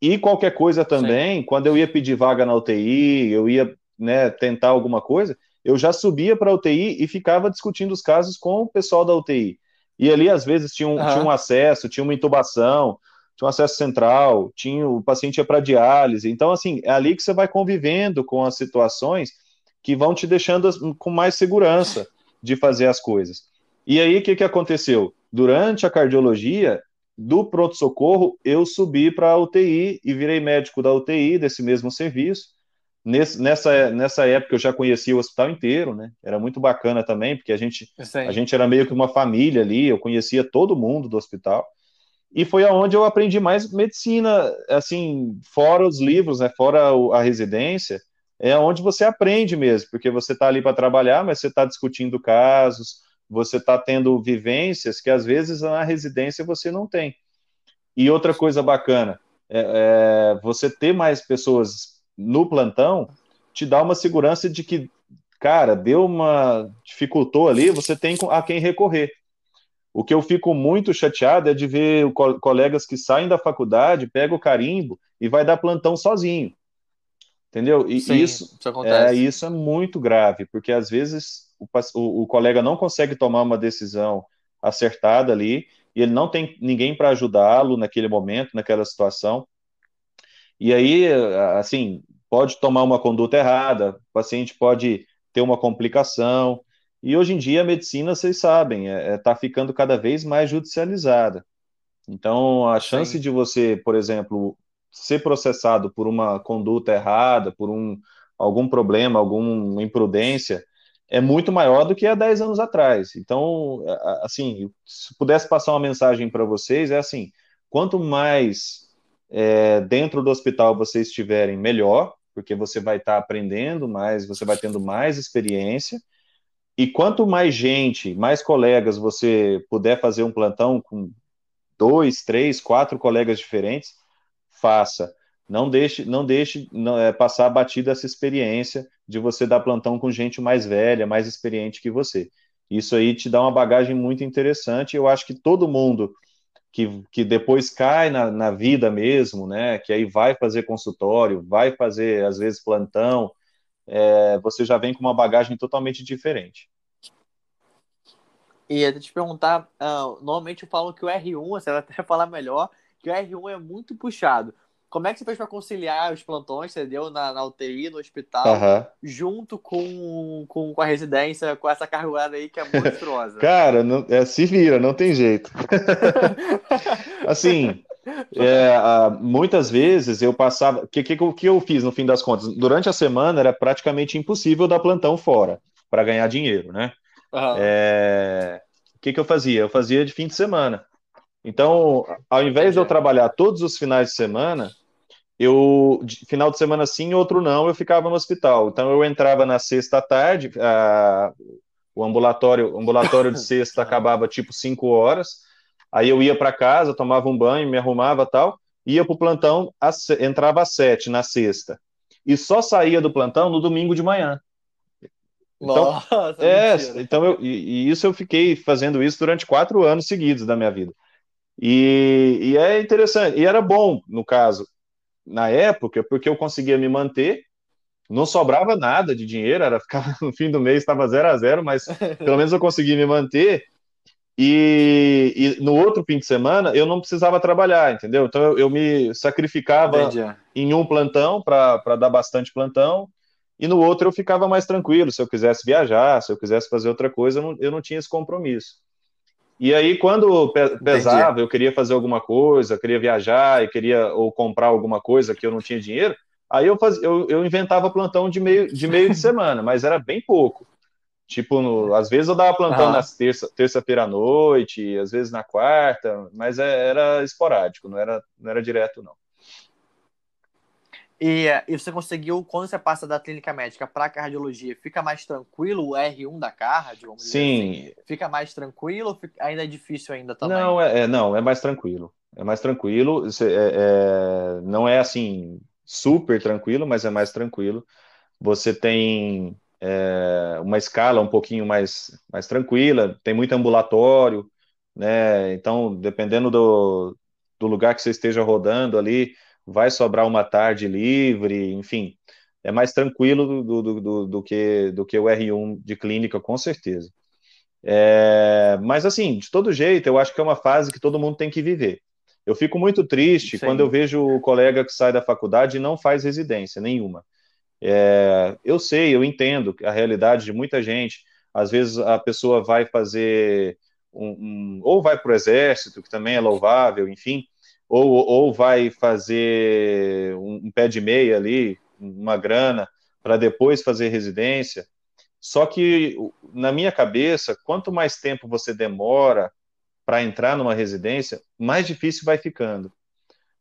e qualquer coisa também, Sim. quando eu ia pedir vaga na UTI, eu ia né, tentar alguma coisa, eu já subia para a UTI e ficava discutindo os casos com o pessoal da UTI. E ali, às vezes, tinha um, uhum. tinha um acesso, tinha uma intubação, tinha um acesso central, tinha o paciente ia para diálise. Então, assim, é ali que você vai convivendo com as situações que vão te deixando com mais segurança de fazer as coisas. E aí, o que, que aconteceu? Durante a cardiologia, do pronto-socorro, eu subi para a UTI e virei médico da UTI, desse mesmo serviço. Nesse, nessa, nessa época eu já conhecia o hospital inteiro, né? Era muito bacana também, porque a gente, a gente era meio que uma família ali, eu conhecia todo mundo do hospital. E foi aonde eu aprendi mais medicina, assim, fora os livros, né? Fora a residência, é onde você aprende mesmo, porque você está ali para trabalhar, mas você está discutindo casos, você está tendo vivências que às vezes na residência você não tem. E outra coisa bacana, é, é você ter mais pessoas no plantão te dá uma segurança de que, cara, deu uma. dificultou ali, você tem a quem recorrer. O que eu fico muito chateado é de ver co colegas que saem da faculdade, pegam o carimbo e vai dar plantão sozinho. Entendeu? E Sim, isso, isso, é, isso é muito grave, porque às vezes o, o, o colega não consegue tomar uma decisão acertada ali, e ele não tem ninguém para ajudá-lo naquele momento, naquela situação. E aí, assim, pode tomar uma conduta errada, o paciente pode ter uma complicação. E hoje em dia a medicina, vocês sabem, está é, é, tá ficando cada vez mais judicializada. Então, a chance Sim. de você, por exemplo, ser processado por uma conduta errada, por um, algum problema, alguma imprudência, é muito maior do que há 10 anos atrás. Então, assim, se pudesse passar uma mensagem para vocês, é assim: quanto mais é, dentro do hospital vocês estiverem, melhor, porque você vai estar tá aprendendo mais, você vai tendo mais experiência. E quanto mais gente, mais colegas você puder fazer um plantão com dois, três, quatro colegas diferentes, faça. Não deixe, não deixe não, é, passar batida essa experiência de você dar plantão com gente mais velha, mais experiente que você. Isso aí te dá uma bagagem muito interessante. Eu acho que todo mundo que, que depois cai na, na vida mesmo, né? Que aí vai fazer consultório, vai fazer, às vezes, plantão, é, você já vem com uma bagagem totalmente diferente. E até te perguntar, uh, normalmente eu falo que o R1, você vai até falar melhor, que o R1 é muito puxado. Como é que você fez para conciliar os plantões, você deu na, na UTI, no hospital, uhum. junto com, com, com, a residência, com essa carga aí que é monstruosa? Cara, não, é, se vira, não tem jeito. assim, é, muitas vezes eu passava. O que, que, que eu fiz no fim das contas? Durante a semana era praticamente impossível dar plantão fora para ganhar dinheiro, né? Uhum. É, o que, que eu fazia? Eu fazia de fim de semana Então, ao invés de eu trabalhar todos os finais de semana, eu final de semana sim, outro não, eu ficava no hospital. Então eu entrava na sexta tarde, a, o ambulatório, o ambulatório de sexta acabava tipo 5 horas. Aí eu ia para casa, tomava um banho, me arrumava tal, ia para o plantão, entrava às sete na sexta. E só saía do plantão no domingo de manhã. Então, Nossa, é, então eu, e, e, isso eu fiquei fazendo isso durante quatro anos seguidos da minha vida. E, e é interessante, e era bom, no caso, na época, porque eu conseguia me manter, não sobrava nada de dinheiro, era ficar no fim do mês estava zero a zero, mas pelo menos eu conseguia me manter. E, e, no outro fim de semana eu não precisava trabalhar, entendeu? Então eu, eu me sacrificava Entendi. em um plantão para dar bastante plantão, e no outro eu ficava mais tranquilo. Se eu quisesse viajar, se eu quisesse fazer outra coisa, eu não, eu não tinha esse compromisso. E aí, quando pesava, Entendi. eu queria fazer alguma coisa, queria viajar e queria ou comprar alguma coisa que eu não tinha dinheiro, aí eu, fazia, eu, eu inventava plantão de meio, de meio de semana, mas era bem pouco. Tipo, no, às vezes eu dava plantão na terça, terça-feira à noite, às vezes na quarta, mas é, era esporádico, não era, não era direto, não. E, e, você conseguiu, quando você passa da clínica médica para cardiologia, fica mais tranquilo o R1 da cardio? Sim. Assim? Fica mais tranquilo ou ainda é difícil ainda também? Não, é, é, não, é mais tranquilo. É mais tranquilo. É, é, não é assim super tranquilo, mas é mais tranquilo. Você tem é, uma escala um pouquinho mais, mais tranquila, tem muito ambulatório, né? Então, dependendo do, do lugar que você esteja rodando ali, vai sobrar uma tarde livre, enfim, é mais tranquilo do, do, do, do, que, do que o R1 de clínica, com certeza. É, mas assim, de todo jeito, eu acho que é uma fase que todo mundo tem que viver. Eu fico muito triste Sim. quando eu vejo o colega que sai da faculdade e não faz residência nenhuma. É, eu sei, eu entendo a realidade de muita gente. Às vezes a pessoa vai fazer um, um ou vai para o exército, que também é louvável, enfim, ou, ou vai fazer um, um pé de meia ali, uma grana, para depois fazer residência. Só que, na minha cabeça, quanto mais tempo você demora para entrar numa residência, mais difícil vai ficando.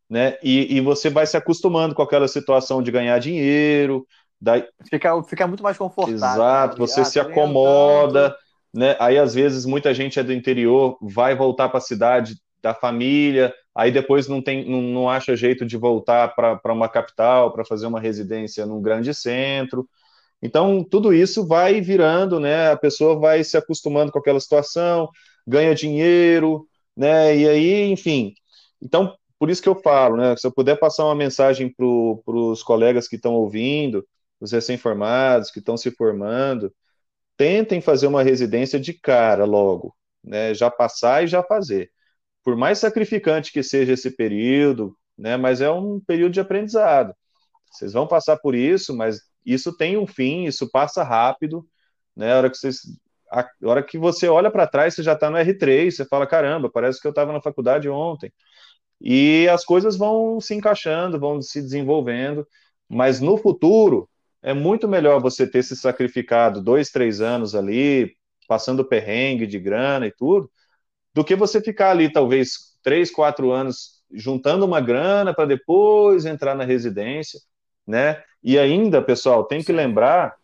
Né? E, e, você vai se acostumando com aquela situação de ganhar dinheiro. Daí... Fica, fica muito mais confortável. Exato, você ah, se tá acomoda. Né? Aí, às vezes, muita gente é do interior, vai voltar para a cidade da família, aí depois não, tem, não, não acha jeito de voltar para uma capital, para fazer uma residência num grande centro. Então, tudo isso vai virando, né? A pessoa vai se acostumando com aquela situação, ganha dinheiro, né? E aí, enfim. Então, por isso que eu falo, né? Se eu puder passar uma mensagem para os colegas que estão ouvindo, os recém-formados, que estão se formando, tentem fazer uma residência de cara logo, né? Já passar e já fazer por mais sacrificante que seja esse período, né, mas é um período de aprendizado. Vocês vão passar por isso, mas isso tem um fim, isso passa rápido, né? A hora que vocês a hora que você olha para trás, você já está no R3, você fala, caramba, parece que eu estava na faculdade ontem. E as coisas vão se encaixando, vão se desenvolvendo, mas no futuro é muito melhor você ter se sacrificado dois, três anos ali, passando perrengue de grana e tudo, do que você ficar ali, talvez, três, quatro anos juntando uma grana para depois entrar na residência, né? E ainda, pessoal, tem que lembrar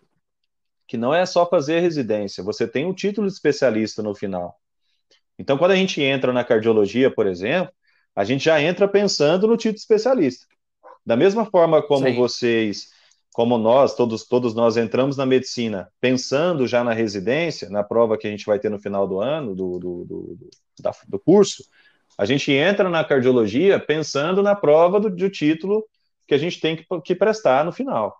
que não é só fazer residência, você tem um título de especialista no final. Então, quando a gente entra na cardiologia, por exemplo, a gente já entra pensando no título de especialista. Da mesma forma como Sim. vocês como nós, todos, todos nós entramos na medicina pensando já na residência, na prova que a gente vai ter no final do ano, do, do, do, da, do curso, a gente entra na cardiologia pensando na prova do, do título que a gente tem que, que, prestar no final.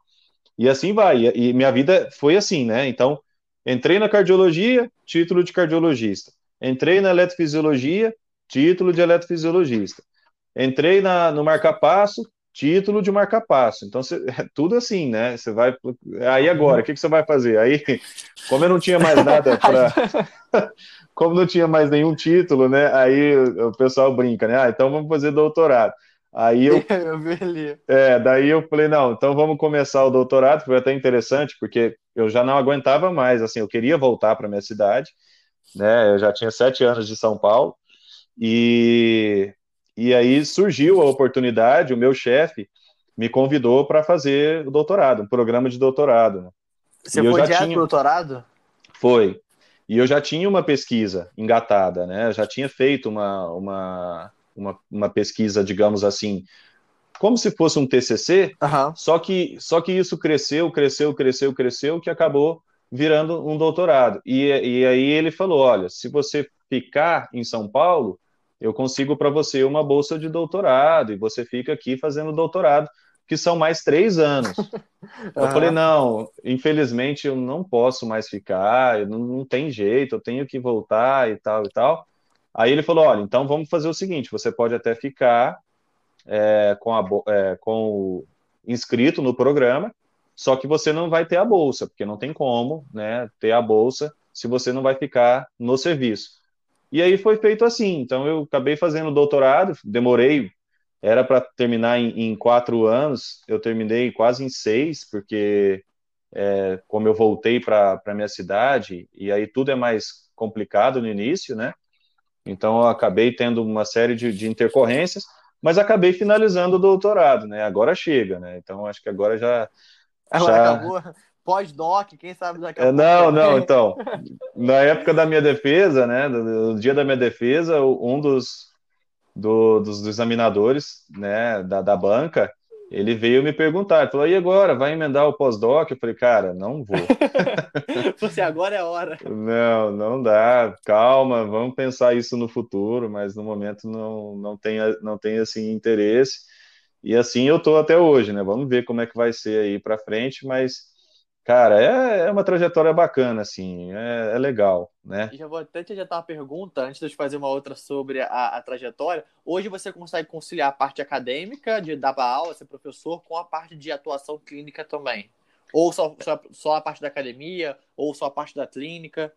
E assim vai. E, e minha vida foi assim, né? Então, entrei na cardiologia, título de cardiologista. Entrei na eletrofisiologia, título de eletrofisiologista. Entrei na, no marca-passo, título de marca-passo. Então, você, é tudo assim, né? Você vai. Aí agora, o que, que você vai fazer? Aí, como eu não tinha mais nada para. como não tinha mais nenhum título, né? Aí o pessoal brinca, né? Ah, então vamos fazer doutorado. Aí eu. eu é, daí eu falei, não, então vamos começar o doutorado, foi até interessante, porque eu já não aguentava mais, assim, eu queria voltar para minha cidade, né? Eu já tinha sete anos de São Paulo. E, e aí surgiu a oportunidade, o meu chefe me convidou para fazer o doutorado, um programa de doutorado. Né? Você e foi direto tinha... doutorado? Foi. E eu já tinha uma pesquisa engatada, né? Eu já tinha feito uma, uma, uma, uma pesquisa, digamos assim, como se fosse um TCC, uhum. só, que, só que isso cresceu, cresceu, cresceu, cresceu, que acabou virando um doutorado. E, e aí ele falou: olha, se você ficar em São Paulo, eu consigo para você uma bolsa de doutorado, e você fica aqui fazendo doutorado, que são mais três anos. Eu uhum. falei, não, infelizmente eu não posso mais ficar, não, não tem jeito, eu tenho que voltar e tal e tal. Aí ele falou, olha, então vamos fazer o seguinte, você pode até ficar é, com, a, é, com o inscrito no programa, só que você não vai ter a bolsa, porque não tem como né, ter a bolsa se você não vai ficar no serviço. E aí foi feito assim. Então eu acabei fazendo doutorado, demorei, era para terminar em, em, quatro anos, eu terminei quase em seis, porque é, como eu voltei para a minha cidade, e aí tudo é mais complicado no início, né? Então eu acabei tendo uma série de, de intercorrências, mas acabei finalizando o doutorado, né? Agora chega, né? Então acho que agora já. Agora já... acabou pós-doc, quem sabe daqui a é, Não, não, então. Na época da minha defesa, né? No dia da minha defesa, um dos, do, dos, dos, examinadores né, da, da banca, ele veio me perguntar, ele falou, e agora, vai emendar o pós-doc? Eu falei, cara, não vou. Você agora é a hora. Não, não dá, calma, vamos pensar isso no futuro, mas no momento não, não, tem, não tem, assim, interesse. E assim eu tô até hoje, né? Vamos ver como é que vai ser aí para frente, mas Cara, é, é uma trajetória bacana, assim, é, é legal, né? E já vou até te adiantar uma pergunta, antes de eu te fazer uma outra sobre a, a trajetória. Hoje você consegue conciliar a parte acadêmica, de dar aula, ser professor, com a parte de atuação clínica também? Ou só, só, só a parte da academia, ou só a parte da clínica?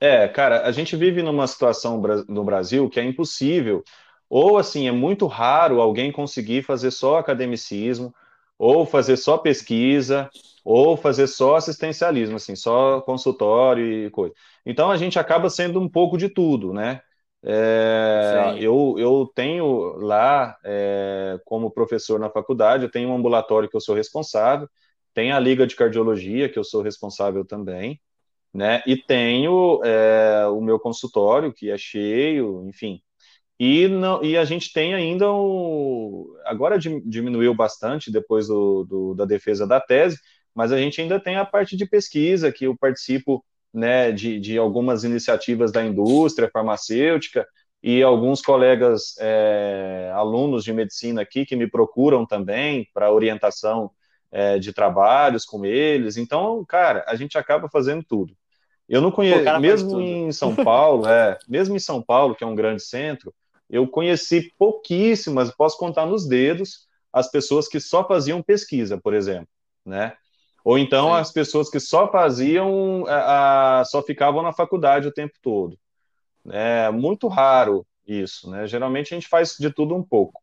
É, cara, a gente vive numa situação no Brasil que é impossível, ou assim, é muito raro alguém conseguir fazer só academicismo, ou fazer só pesquisa, ou fazer só assistencialismo, assim, só consultório e coisa. Então a gente acaba sendo um pouco de tudo, né? É, eu, eu tenho lá, é, como professor na faculdade, eu tenho um ambulatório que eu sou responsável, tem a Liga de Cardiologia, que eu sou responsável também, né? E tenho é, o meu consultório, que é cheio, enfim. E, não, e a gente tem ainda o. Agora diminuiu bastante depois do, do, da defesa da tese, mas a gente ainda tem a parte de pesquisa, que eu participo né, de, de algumas iniciativas da indústria farmacêutica, e alguns colegas é, alunos de medicina aqui que me procuram também para orientação é, de trabalhos com eles. Então, cara, a gente acaba fazendo tudo. Eu não conheço, mesmo em São Paulo, é, mesmo em São Paulo, que é um grande centro, eu conheci pouquíssimas, posso contar nos dedos, as pessoas que só faziam pesquisa, por exemplo, né? Ou então Sim. as pessoas que só faziam, a, a, só ficavam na faculdade o tempo todo. É muito raro isso, né? Geralmente a gente faz de tudo um pouco.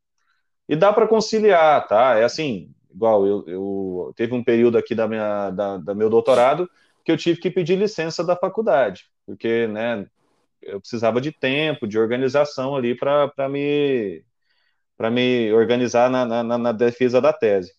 E dá para conciliar, tá? É assim, igual eu, eu, teve um período aqui da minha da, da meu doutorado que eu tive que pedir licença da faculdade, porque, né, eu precisava de tempo, de organização ali para me, para me organizar na, na, na, defesa da tese.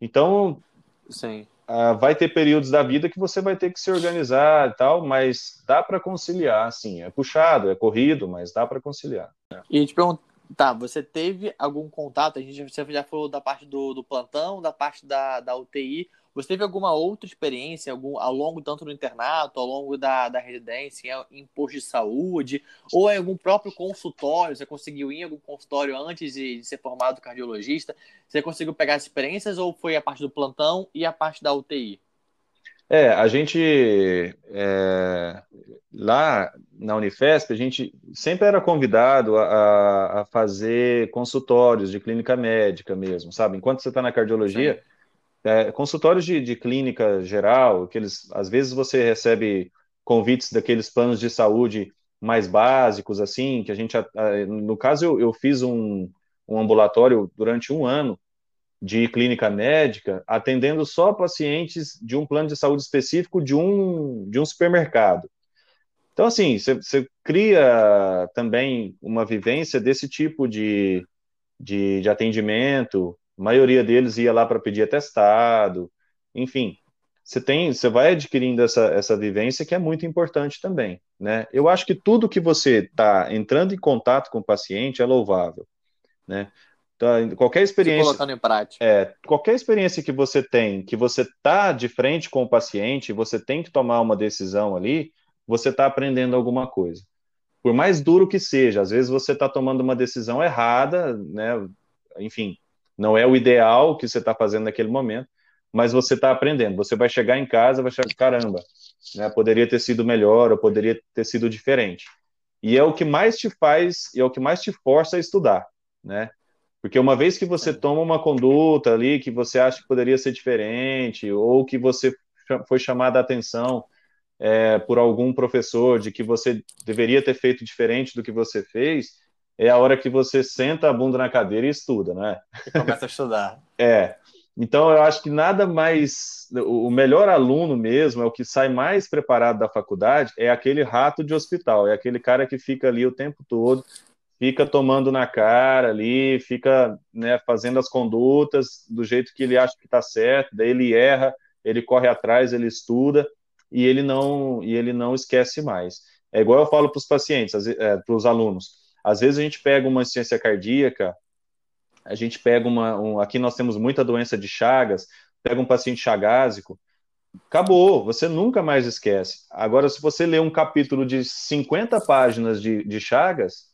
Então, Sim. Uh, vai ter períodos da vida que você vai ter que se organizar e tal, mas dá para conciliar, sim. É puxado, é corrido, mas dá para conciliar. E te perguntar, tá, você teve algum contato? A gente você já falou da parte do, do plantão, da parte da, da UTI. Você teve alguma outra experiência algum, ao longo, tanto do internato, ao longo da, da residência, em posto de saúde, ou em algum próprio consultório? Você conseguiu ir em algum consultório antes de, de ser formado cardiologista? Você conseguiu pegar experiências ou foi a parte do plantão e a parte da UTI? É, a gente é, lá na Unifesp, a gente sempre era convidado a, a fazer consultórios de clínica médica mesmo, sabe? Enquanto você está na cardiologia, Sim é, consultórios de, de, clínica geral, que eles, às vezes você recebe convites daqueles planos de saúde mais básicos, assim, que a gente, no caso, eu, eu fiz um, um ambulatório durante um ano de clínica médica, atendendo só pacientes de um plano de saúde específico de um, de um supermercado. Então, assim, você, cria também uma vivência desse tipo de, de, de atendimento. A maioria deles ia lá para pedir atestado, enfim. Você tem, você vai adquirindo essa, essa vivência que é muito importante também, né? Eu acho que tudo que você está entrando em contato com o paciente é louvável, né? Então, qualquer experiência, Se colocando em prática. É, qualquer experiência que você tem, que você está de frente com o paciente, você tem que tomar uma decisão ali, você está aprendendo alguma coisa. Por mais duro que seja, às vezes você está tomando uma decisão errada, né? Enfim, não é o ideal que você está fazendo naquele momento, mas você está aprendendo. Você vai chegar em casa, vai chegar, caramba, né? Poderia ter sido melhor, ou poderia ter sido diferente. E é o que mais te faz, e é o que mais te força a estudar, né? Porque uma vez que você toma uma conduta ali que você acha que poderia ser diferente, ou que você foi chamada a atenção é, por algum professor de que você deveria ter feito diferente do que você fez, é a hora que você senta a bunda na cadeira e estuda, né? E começa a estudar. é. Então, eu acho que nada mais. O melhor aluno mesmo, é o que sai mais preparado da faculdade, é aquele rato de hospital, é aquele cara que fica ali o tempo todo, fica tomando na cara ali, fica né, fazendo as condutas do jeito que ele acha que está certo, daí ele erra, ele corre atrás, ele estuda e ele não e ele não esquece mais. É igual eu falo para os pacientes, é, para os alunos. Às vezes a gente pega uma ciência cardíaca, a gente pega uma. Um, aqui nós temos muita doença de Chagas, pega um paciente chagásico, acabou, você nunca mais esquece. Agora, se você ler um capítulo de 50 páginas de, de Chagas,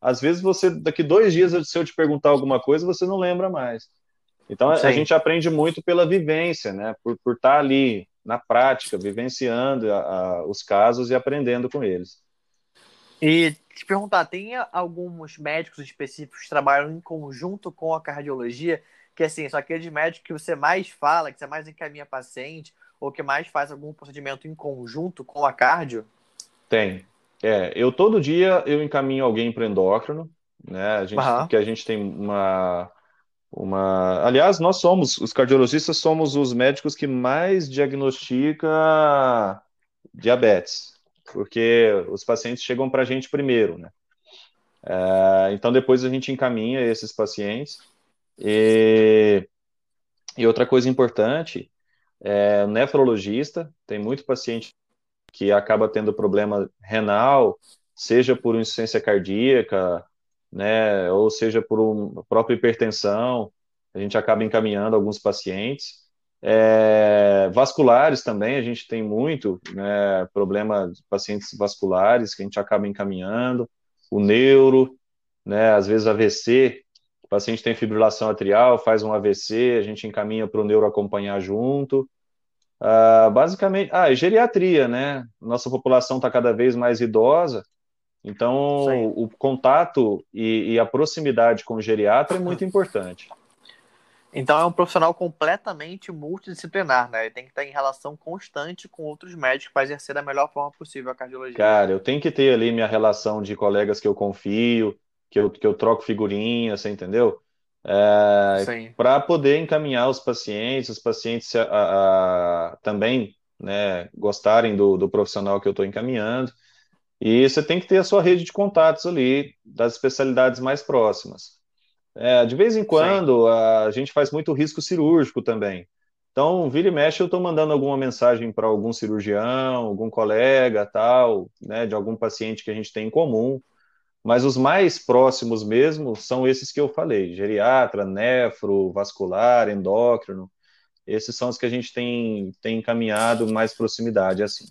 às vezes você, daqui dois dias, se eu te perguntar alguma coisa, você não lembra mais. Então, Sim. a gente aprende muito pela vivência, né? Por, por estar ali na prática, vivenciando a, a, os casos e aprendendo com eles. E te perguntar, tem alguns médicos específicos que trabalham em conjunto com a cardiologia, que assim, são aqueles médicos que você mais fala, que você mais encaminha paciente, ou que mais faz algum procedimento em conjunto com a cardio? Tem. É, eu todo dia eu encaminho alguém para endócrino, né? A gente, uhum. que a gente tem uma uma. Aliás, nós somos, os cardiologistas somos os médicos que mais diagnostica diabetes, porque os pacientes chegam para a gente primeiro, né? É, então depois a gente encaminha esses pacientes. E, e outra coisa importante é nefrologista, tem muito paciente que acaba tendo problema renal, seja por insuficiência cardíaca, né, ou seja por uma própria hipertensão, a gente acaba encaminhando alguns pacientes. É, vasculares também, a gente tem muito né, problema de pacientes vasculares que a gente acaba encaminhando, o neuro, né, às vezes AVC, o paciente tem fibrilação atrial, faz um AVC, a gente encaminha para o neuro acompanhar junto. Uh, basicamente, ah, e geriatria, né? Nossa população está cada vez mais idosa, então, Sim. o contato e, e, a proximidade com o geriatra é muito importante. Então, é um profissional completamente multidisciplinar, né? Ele tem que estar em relação constante com outros médicos para exercer da melhor forma possível a cardiologia. Cara, eu tenho que ter ali minha relação de colegas que eu confio, que eu, que eu troco figurinha, você entendeu? É, para poder encaminhar os pacientes, os pacientes a, a, também né, gostarem do, do profissional que eu estou encaminhando. E você tem que ter a sua rede de contatos ali, das especialidades mais próximas. É, de vez em quando, a gente faz muito risco cirúrgico também. Então, vira e mexe, eu estou mandando alguma mensagem para algum cirurgião, algum colega, tal, né, de algum paciente que a gente tem em comum. Mas os mais próximos mesmo são esses que eu falei: geriatra, nefro, vascular, endócrino. Esses são os que a gente tem, tem encaminhado mais proximidade, assim.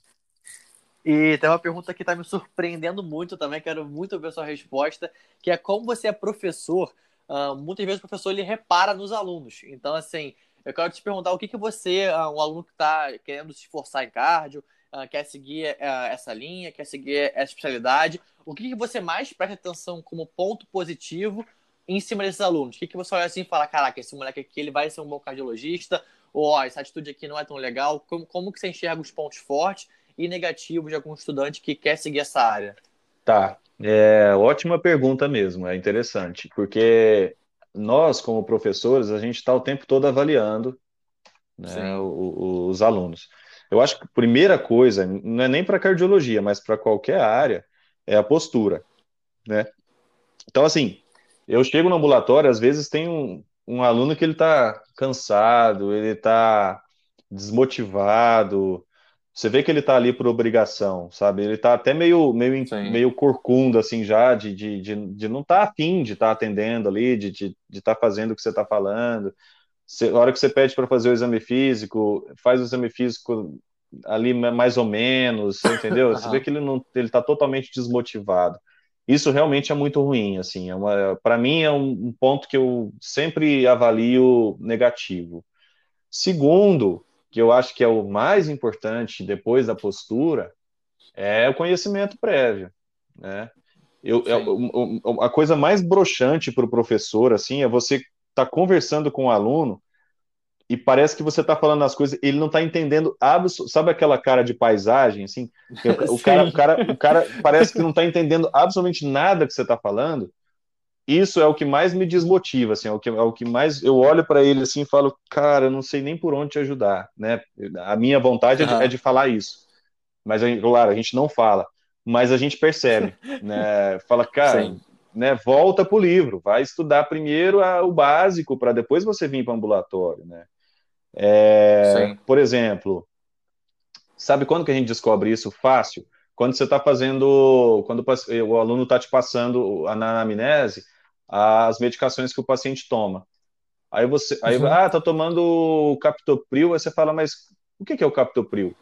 E tem uma pergunta que está me surpreendendo muito também, quero muito ver sua resposta, que é como você é professor, uh, muitas vezes o professor ele repara nos alunos. Então, assim, eu quero te perguntar o que, que você, uh, um aluno que está querendo se esforçar em cardio, uh, quer seguir essa linha, quer seguir essa especialidade, o que, que você mais presta atenção como ponto positivo em cima desses alunos? O que, que você olha assim e fala, caraca, esse moleque aqui ele vai ser um bom cardiologista, ou essa atitude aqui não é tão legal, como, como que você enxerga os pontos fortes e negativos de algum estudante que quer seguir essa área? Tá, é ótima pergunta mesmo, é interessante, porque nós, como professores, a gente está o tempo todo avaliando né, o, o, os alunos. Eu acho que a primeira coisa, não é nem para cardiologia, mas para qualquer área, é a postura, né? Então, assim, eu chego no ambulatório, às vezes tem um, um aluno que ele está cansado, ele está desmotivado, você vê que ele está ali por obrigação, sabe? Ele está até meio, meio, meio corcunda, assim, já, de, de, de, de não estar tá afim de estar tá atendendo ali, de estar de, de tá fazendo o que você está falando. Você, a hora que você pede para fazer o exame físico, faz o exame físico ali mais ou menos, entendeu? Você vê que ele não ele está totalmente desmotivado. Isso realmente é muito ruim, assim. É para mim é um, um ponto que eu sempre avalio negativo. Segundo, que eu acho que é o mais importante depois da postura, é o conhecimento prévio, né? Eu, é, a coisa mais broxante para o professor, assim, é você estar tá conversando com o aluno e parece que você está falando as coisas, ele não está entendendo sabe aquela cara de paisagem, assim? O cara, o cara, o cara parece que não está entendendo absolutamente nada que você está falando, isso é o que mais me desmotiva, assim, é o que, é o que mais eu olho para ele assim e falo, cara, eu não sei nem por onde te ajudar, né? A minha vontade uhum. é, de, é, de, falar isso, mas claro, a gente não fala, mas a gente percebe, né? Fala, cara, Sim. né? Volta pro livro, vai estudar primeiro a, o básico para depois você vir para o ambulatório, né? É, por exemplo, sabe quando que a gente descobre isso fácil? Quando você está fazendo, quando o aluno está te passando na anamnese, as medicações que o paciente toma. Aí você, aí, uhum. ah, tá tomando captopril, aí você fala, mas o que, que é o captopril?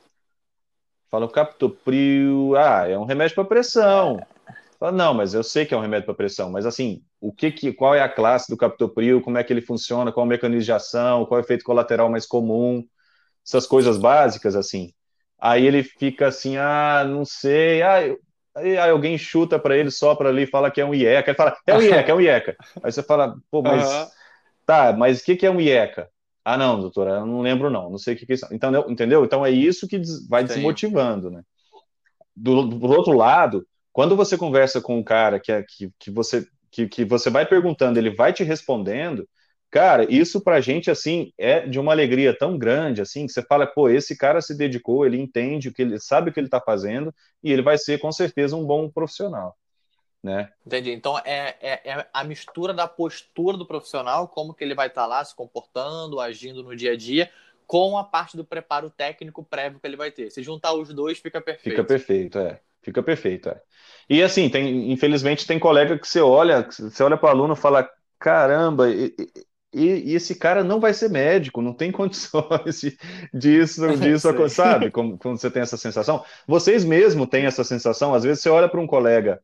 Fala, o captopril, ah, é um remédio para pressão. Fala, não, mas eu sei que é um remédio para pressão, mas assim, o que, que qual é a classe do captopril, como é que ele funciona, qual é o mecanismo de ação, qual é o efeito colateral mais comum, essas coisas básicas, assim. Aí ele fica assim, ah, não sei, ah, eu, Aí, alguém chuta para ele, sopra ali, fala que é um IECA. Ele fala, é um IECA, é um IECA. Aí você fala, pô, mas. Uhum. Tá, mas o que, que é um IECA? Ah, não, doutora, eu não lembro, não. Não sei o que, que é isso. Então, entendeu? Então é isso que vai desmotivando, né? Do, do outro lado, quando você conversa com um cara que, é, que, que, você, que, que você vai perguntando, ele vai te respondendo, Cara, isso pra gente, assim, é de uma alegria tão grande, assim, que você fala, pô, esse cara se dedicou, ele entende o que ele sabe o que ele tá fazendo e ele vai ser, com certeza, um bom profissional, né? Entendi. Então, é, é, é a mistura da postura do profissional, como que ele vai estar tá lá se comportando, agindo no dia a dia, com a parte do preparo técnico prévio que ele vai ter. Se juntar os dois, fica perfeito. Fica perfeito, é. Fica perfeito, é. E assim, tem, infelizmente tem colega que você olha, você olha para o aluno e fala, caramba, e, e, esse cara não vai ser médico, não tem condições de, disso, disso sabe? Como, quando você tem essa sensação. Vocês mesmo têm essa sensação, às vezes você olha para um colega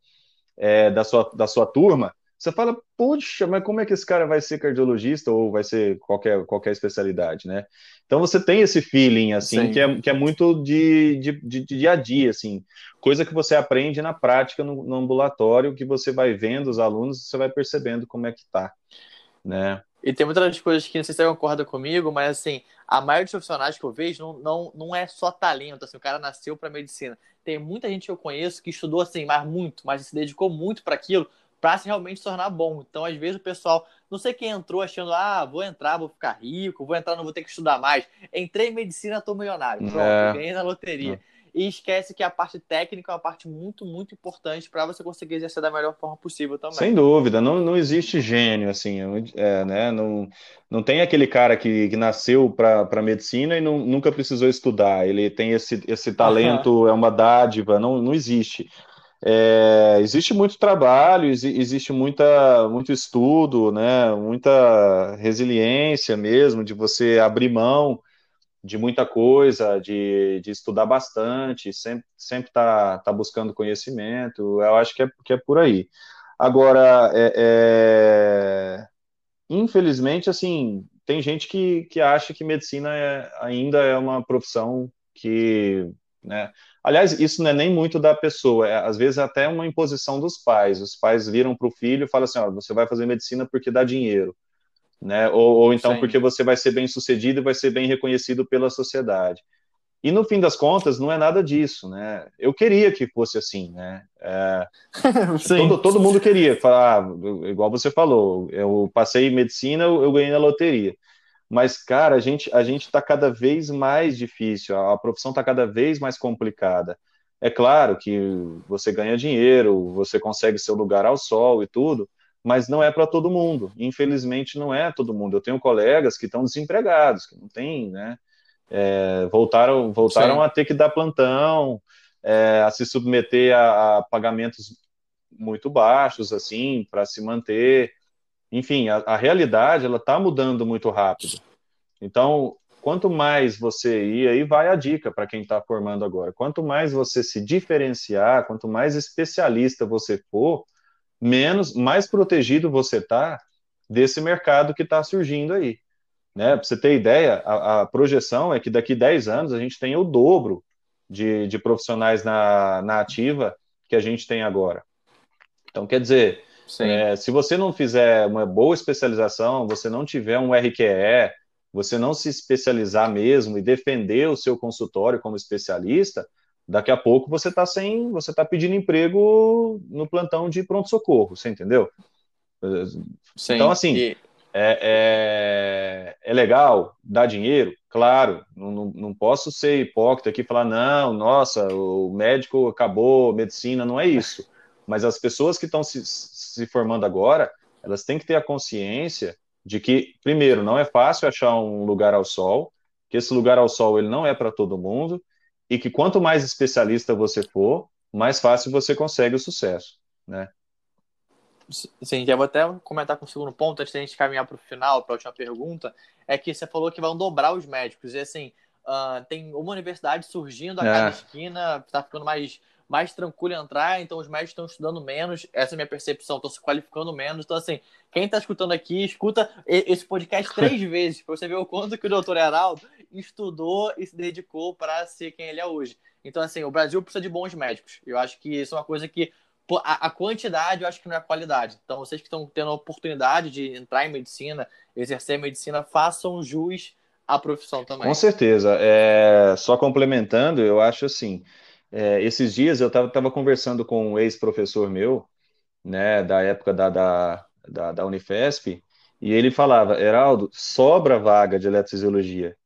é, da, sua, da sua turma, você fala, puxa, mas como é que esse cara vai ser cardiologista ou vai ser qualquer, qualquer especialidade, né? Então você tem esse feeling, assim, que é, que é muito de, de, de, dia a dia, assim, coisa que você aprende na prática no, no ambulatório, que você vai vendo os alunos, você vai percebendo como é que tá, né? E tem muitas coisas que não sei se você concorda comigo, mas assim, a maioria dos profissionais que eu vejo não, não, não é só talento, assim, o cara nasceu para medicina. Tem muita gente que eu conheço que estudou assim, mas muito, mas se dedicou muito para aquilo, para se realmente tornar bom. Então, às vezes o pessoal, não sei quem entrou achando, ah, vou entrar, vou ficar rico, vou entrar, não vou ter que estudar mais. Entrei em medicina, tô milionário. Pronto, é. ganhei na loteria. É e esquece que a parte técnica é uma parte muito, muito importante para você conseguir exercer da melhor forma possível também. Sem dúvida, não, não existe gênio, assim, é, né? não, não tem aquele cara que, que nasceu para medicina e não, nunca precisou estudar, ele tem esse, esse talento, uhum. é uma dádiva, não, não existe. É, existe muito trabalho, existe muita, muito estudo, né, muita resiliência mesmo, de você abrir mão de muita coisa, de, de estudar bastante, sempre sempre tá, tá buscando conhecimento. Eu acho que é, que é por aí. Agora, é, é... infelizmente, assim, tem gente que, que acha que medicina é, ainda é uma profissão que, né? Aliás, isso não é nem muito da pessoa, é, às vezes até uma imposição dos pais. Os pais viram para o filho e falam assim: ó, você vai fazer medicina porque dá dinheiro né? Ou, ou então Sim. porque você vai ser bem sucedido e vai ser bem reconhecido pela sociedade. E no fim das contas, não é nada disso, né? Eu queria que fosse assim, né? É, todo, todo mundo queria, falar, igual você falou, eu passei medicina, eu ganhei na loteria. Mas, cara, a gente a gente está cada vez mais difícil, a, a profissão está cada vez mais complicada. É claro que você ganha dinheiro, você consegue seu lugar ao sol e tudo, mas não é para todo mundo. Infelizmente, não é todo mundo. Eu tenho colegas que estão desempregados, que não têm, né? É, voltaram voltaram a ter que dar plantão, é, a se submeter a, a pagamentos muito baixos, assim, para se manter. Enfim, a, a realidade ela está mudando muito rápido. Então, quanto mais você ir, aí vai a dica para quem está formando agora. Quanto mais você se diferenciar, quanto mais especialista você for, menos, mais protegido você está desse mercado que está surgindo aí. Né? Para você ter ideia, a, a, projeção é que daqui 10 anos a gente tenha o dobro de, de profissionais na, na ativa que a gente tem agora. Então, quer dizer, é, se você não fizer uma boa especialização, você não tiver um RQE, você não se especializar mesmo e defender o seu consultório como especialista, daqui a pouco você está sem, você está pedindo emprego no plantão de pronto socorro, você entendeu? Sim, então assim e... é, é, é, legal dar dinheiro, claro. Não, não, não posso ser hipócrita aqui e falar não, nossa, o médico acabou, medicina não é isso. Mas as pessoas que estão se, se formando agora, elas têm que ter a consciência de que primeiro não é fácil achar um lugar ao sol, que esse lugar ao sol ele não é para todo mundo e que quanto mais especialista você for, mais fácil você consegue o sucesso, né? Sim, já vou até comentar com o segundo ponto, antes da gente caminhar para o final, para a última pergunta, é que você falou que vão dobrar os médicos, e assim, uh, tem uma universidade surgindo a é. cada esquina, está ficando mais, mais tranquilo entrar, então os médicos estão estudando menos, essa é a minha percepção, estão se qualificando menos, então assim, quem está escutando aqui, escuta esse podcast três vezes, para você ver o quanto que o doutor Heraldo estudou e se dedicou para ser quem ele é hoje. Então, assim, o Brasil precisa de bons médicos. Eu acho que isso é uma coisa que. A, a quantidade eu acho que não é a qualidade. Então, vocês que estão tendo a oportunidade de entrar em medicina, exercer medicina, façam jus à profissão também. Com certeza. É, só complementando, eu acho assim. É, esses dias eu estava conversando com um ex-professor meu, né, da época da, da, da, da Unifesp, e ele falava, Heraldo, sobra vaga de eletrofisiologia.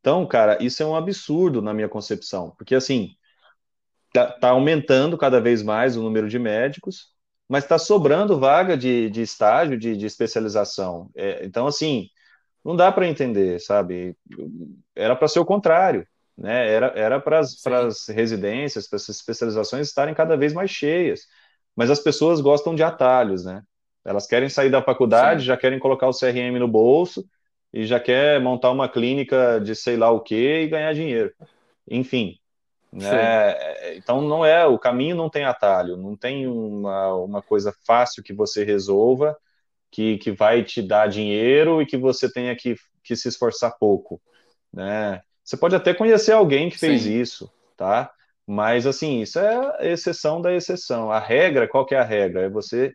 Então, cara, isso é um absurdo na minha concepção, porque assim, tá, tá aumentando cada vez mais o número de médicos, mas está sobrando vaga de, de estágio, de, de especialização. É, então, assim, não dá para entender, sabe? Era para ser o contrário, né? Era, era para as residências, para essas especializações estarem cada vez mais cheias. Mas as pessoas gostam de atalhos, né? Elas querem sair da faculdade, Sim. já querem colocar o CRM no bolso e já quer montar uma clínica de sei lá o que e ganhar dinheiro. Enfim, né? Então não é o caminho não tem atalho, não tem uma, uma coisa fácil que você resolva que, que vai te dar dinheiro e que você tenha que, que se esforçar pouco, né? Você pode até conhecer alguém que fez Sim. isso, tá? Mas assim, isso é a exceção da exceção. A regra, qual que é a regra? É você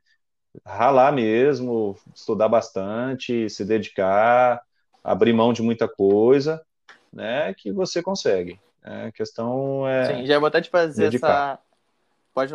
ralar mesmo, estudar bastante, se dedicar, abrir mão de muita coisa, né, que você consegue. Né? A questão é. Sim, já vou até te fazer dedicar. essa. Pode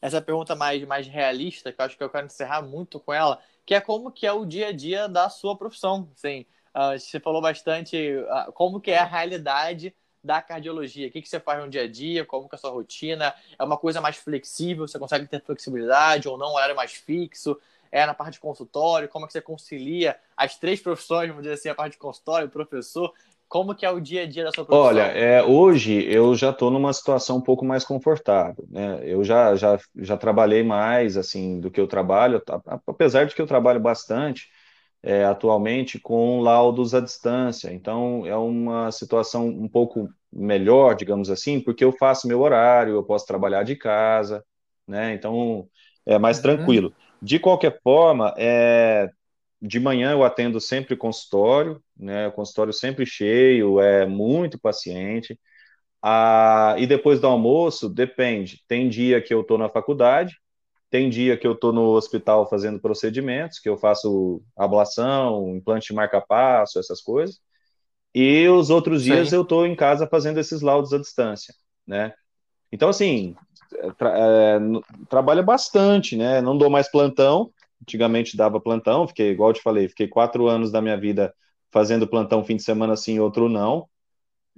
essa pergunta mais, mais realista, que eu acho que eu quero encerrar muito com ela, que é como que é o dia a dia da sua profissão. Sim, uh, você falou bastante uh, como que é a realidade da cardiologia? O que, que você faz no dia a dia? Como que é a sua rotina? É uma coisa mais flexível? Você consegue ter flexibilidade ou não? Horário mais fixo? É na parte de consultório? Como é que você concilia as três profissões, vamos dizer assim, a parte de consultório, professor? Como que é o dia a dia da sua profissão? Olha, é, hoje eu já estou numa situação um pouco mais confortável, né? Eu já, já, já trabalhei mais, assim, do que eu trabalho, apesar de que eu trabalho bastante, é, atualmente com laudos à distância. Então, é uma situação um pouco melhor, digamos assim, porque eu faço meu horário, eu posso trabalhar de casa, né? Então, é mais uhum. tranquilo. De qualquer forma, é, de manhã eu atendo sempre consultório, né? O consultório sempre cheio, é muito paciente. Ah, e depois do almoço, depende. Tem dia que eu estou na faculdade, tem dia que eu estou no hospital fazendo procedimentos, que eu faço ablação, implante de marca-passo, essas coisas. E os outros dias Sim. eu estou em casa fazendo esses laudos à distância, né? Então, assim, tra é, trabalha bastante, né? Não dou mais plantão. Antigamente dava plantão, fiquei, igual eu te falei, fiquei quatro anos da minha vida fazendo plantão fim de semana sim, outro não.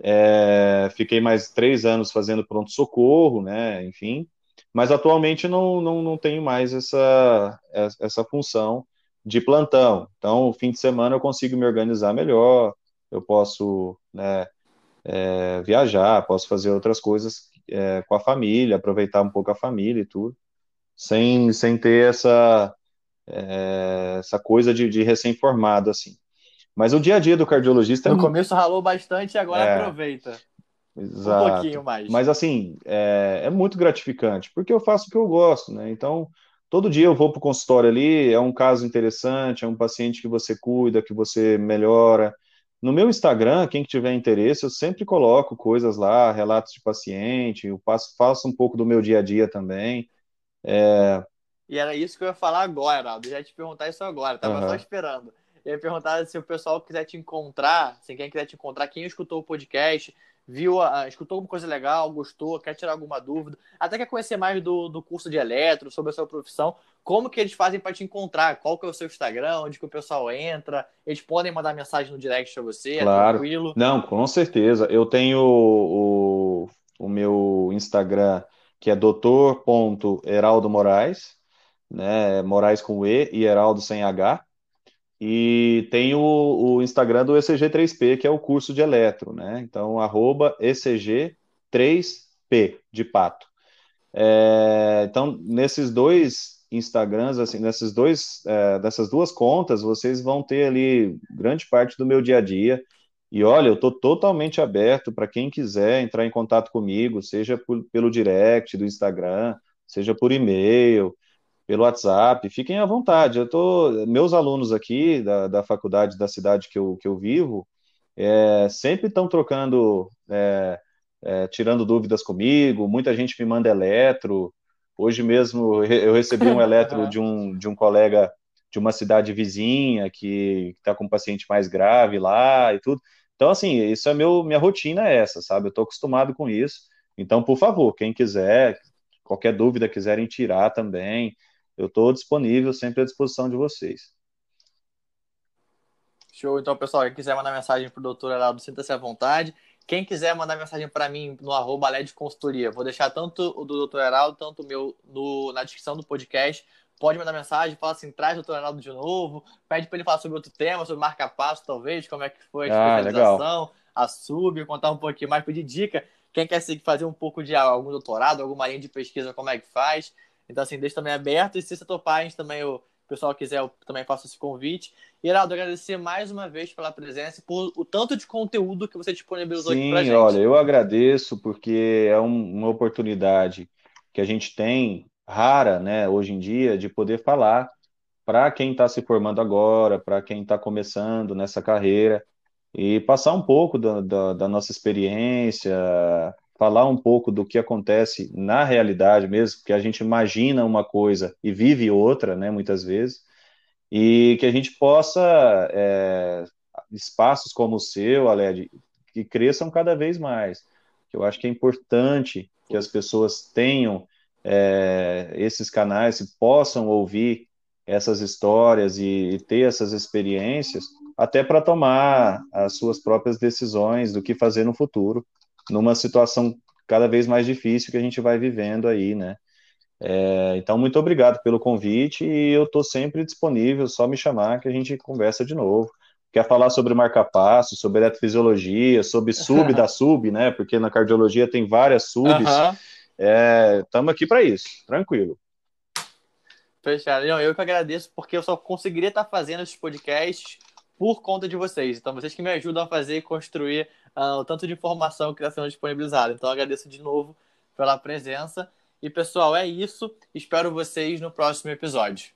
É, fiquei mais três anos fazendo pronto-socorro, né? Enfim. Mas atualmente não, não, não tenho mais essa, essa função de plantão. Então, fim de semana eu consigo me organizar melhor, eu posso né, é, viajar, posso fazer outras coisas é, com a família, aproveitar um pouco a família e tudo, sem, sem ter essa, é, essa coisa de, de recém-formado, assim. Mas o dia a dia do cardiologista... É no é... começo ralou bastante e agora é, aproveita. Exato. Um pouquinho mais. Mas, assim, é, é muito gratificante, porque eu faço o que eu gosto, né? Então, todo dia eu vou para o consultório ali, é um caso interessante, é um paciente que você cuida, que você melhora, no meu Instagram, quem tiver interesse, eu sempre coloco coisas lá, relatos de paciente, eu passo, faço um pouco do meu dia a dia também. É... E era isso que eu ia falar agora. Eu já ia te perguntar isso agora, tava uhum. só esperando. Eu ia perguntar se o pessoal quiser te encontrar, se quem quiser te encontrar, quem escutou o podcast, viu, escutou alguma coisa legal, gostou, quer tirar alguma dúvida, até quer conhecer mais do, do curso de eletro, sobre a sua profissão, como que eles fazem para te encontrar? Qual que é o seu Instagram? Onde que o pessoal entra? Eles podem mandar mensagem no direct para você? É claro. É tranquilo? Não, com certeza. Eu tenho o, o meu Instagram, que é doutor.heraldo Moraes, né? Moraes com E e Heraldo sem H. E tem o, o, Instagram do ECG3P, que é o curso de eletro, né? Então, arroba ECG3P, de pato. É, então, nesses dois Instagrams, assim, nesses dois, é, dessas duas contas, vocês vão ter ali grande parte do meu dia a dia. E olha, eu estou totalmente aberto para quem quiser entrar em contato comigo, seja por, pelo direct do Instagram, seja por e-mail pelo WhatsApp, fiquem à vontade. Eu tô, meus alunos aqui da, da faculdade da cidade que eu, que eu vivo é, sempre estão trocando, é, é, tirando dúvidas comigo. Muita gente me manda eletro. Hoje mesmo eu recebi um eletro de um, de um colega de uma cidade vizinha que está com um paciente mais grave lá e tudo. Então, assim, isso é meu, minha rotina é essa, sabe? Eu estou acostumado com isso. Então, por favor, quem quiser, qualquer dúvida quiserem tirar também, eu estou disponível, sempre à disposição de vocês. Show. Então, pessoal, quem quiser mandar mensagem para o doutor Heraldo, sinta-se à vontade. Quem quiser mandar mensagem para mim no arroba LED Consultoria, vou deixar tanto o do doutor Heraldo, tanto o meu no, na descrição do podcast. Pode mandar mensagem, fala assim, traz o doutor Heraldo de novo, pede para ele falar sobre outro tema, sobre marca-passo, talvez, como é que foi a ah, especialização, legal. a sub, contar um pouquinho mais, pedir dica. Quem quer fazer um pouco de algum doutorado, alguma linha de pesquisa, como é que faz. Então, assim, deixa também aberto. E se você topar, a gente também, o pessoal quiser, eu também faço esse convite. E, Heraldo, agradecer mais uma vez pela presença e por o tanto de conteúdo que você disponibilizou Sim, aqui pra gente. olha, eu agradeço porque é um, uma oportunidade que a gente tem, rara, né, hoje em dia, de poder falar para quem está se formando agora, para quem está começando nessa carreira, e passar um pouco da, da, da nossa experiência, falar um pouco do que acontece na realidade mesmo, porque a gente imagina uma coisa e vive outra, né, muitas vezes, e que a gente possa, é, espaços como o seu, Aled, que cresçam cada vez mais. Eu acho que é importante que as pessoas tenham é, esses canais, e possam ouvir essas histórias e, e ter essas experiências, até para tomar as suas próprias decisões do que fazer no futuro numa situação cada vez mais difícil que a gente vai vivendo aí, né? É, então, muito obrigado pelo convite e eu estou sempre disponível, só me chamar que a gente conversa de novo. Quer falar sobre marca-passo, sobre eletrofisiologia, sobre sub da sub, né? Porque na cardiologia tem várias subs. Estamos é, aqui para isso, tranquilo. Fechado. eu que agradeço, porque eu só conseguiria estar fazendo esses podcasts por conta de vocês. Então, vocês que me ajudam a fazer e construir uh, o tanto de informação que está sendo disponibilizada. Então, agradeço de novo pela presença. E, pessoal, é isso. Espero vocês no próximo episódio.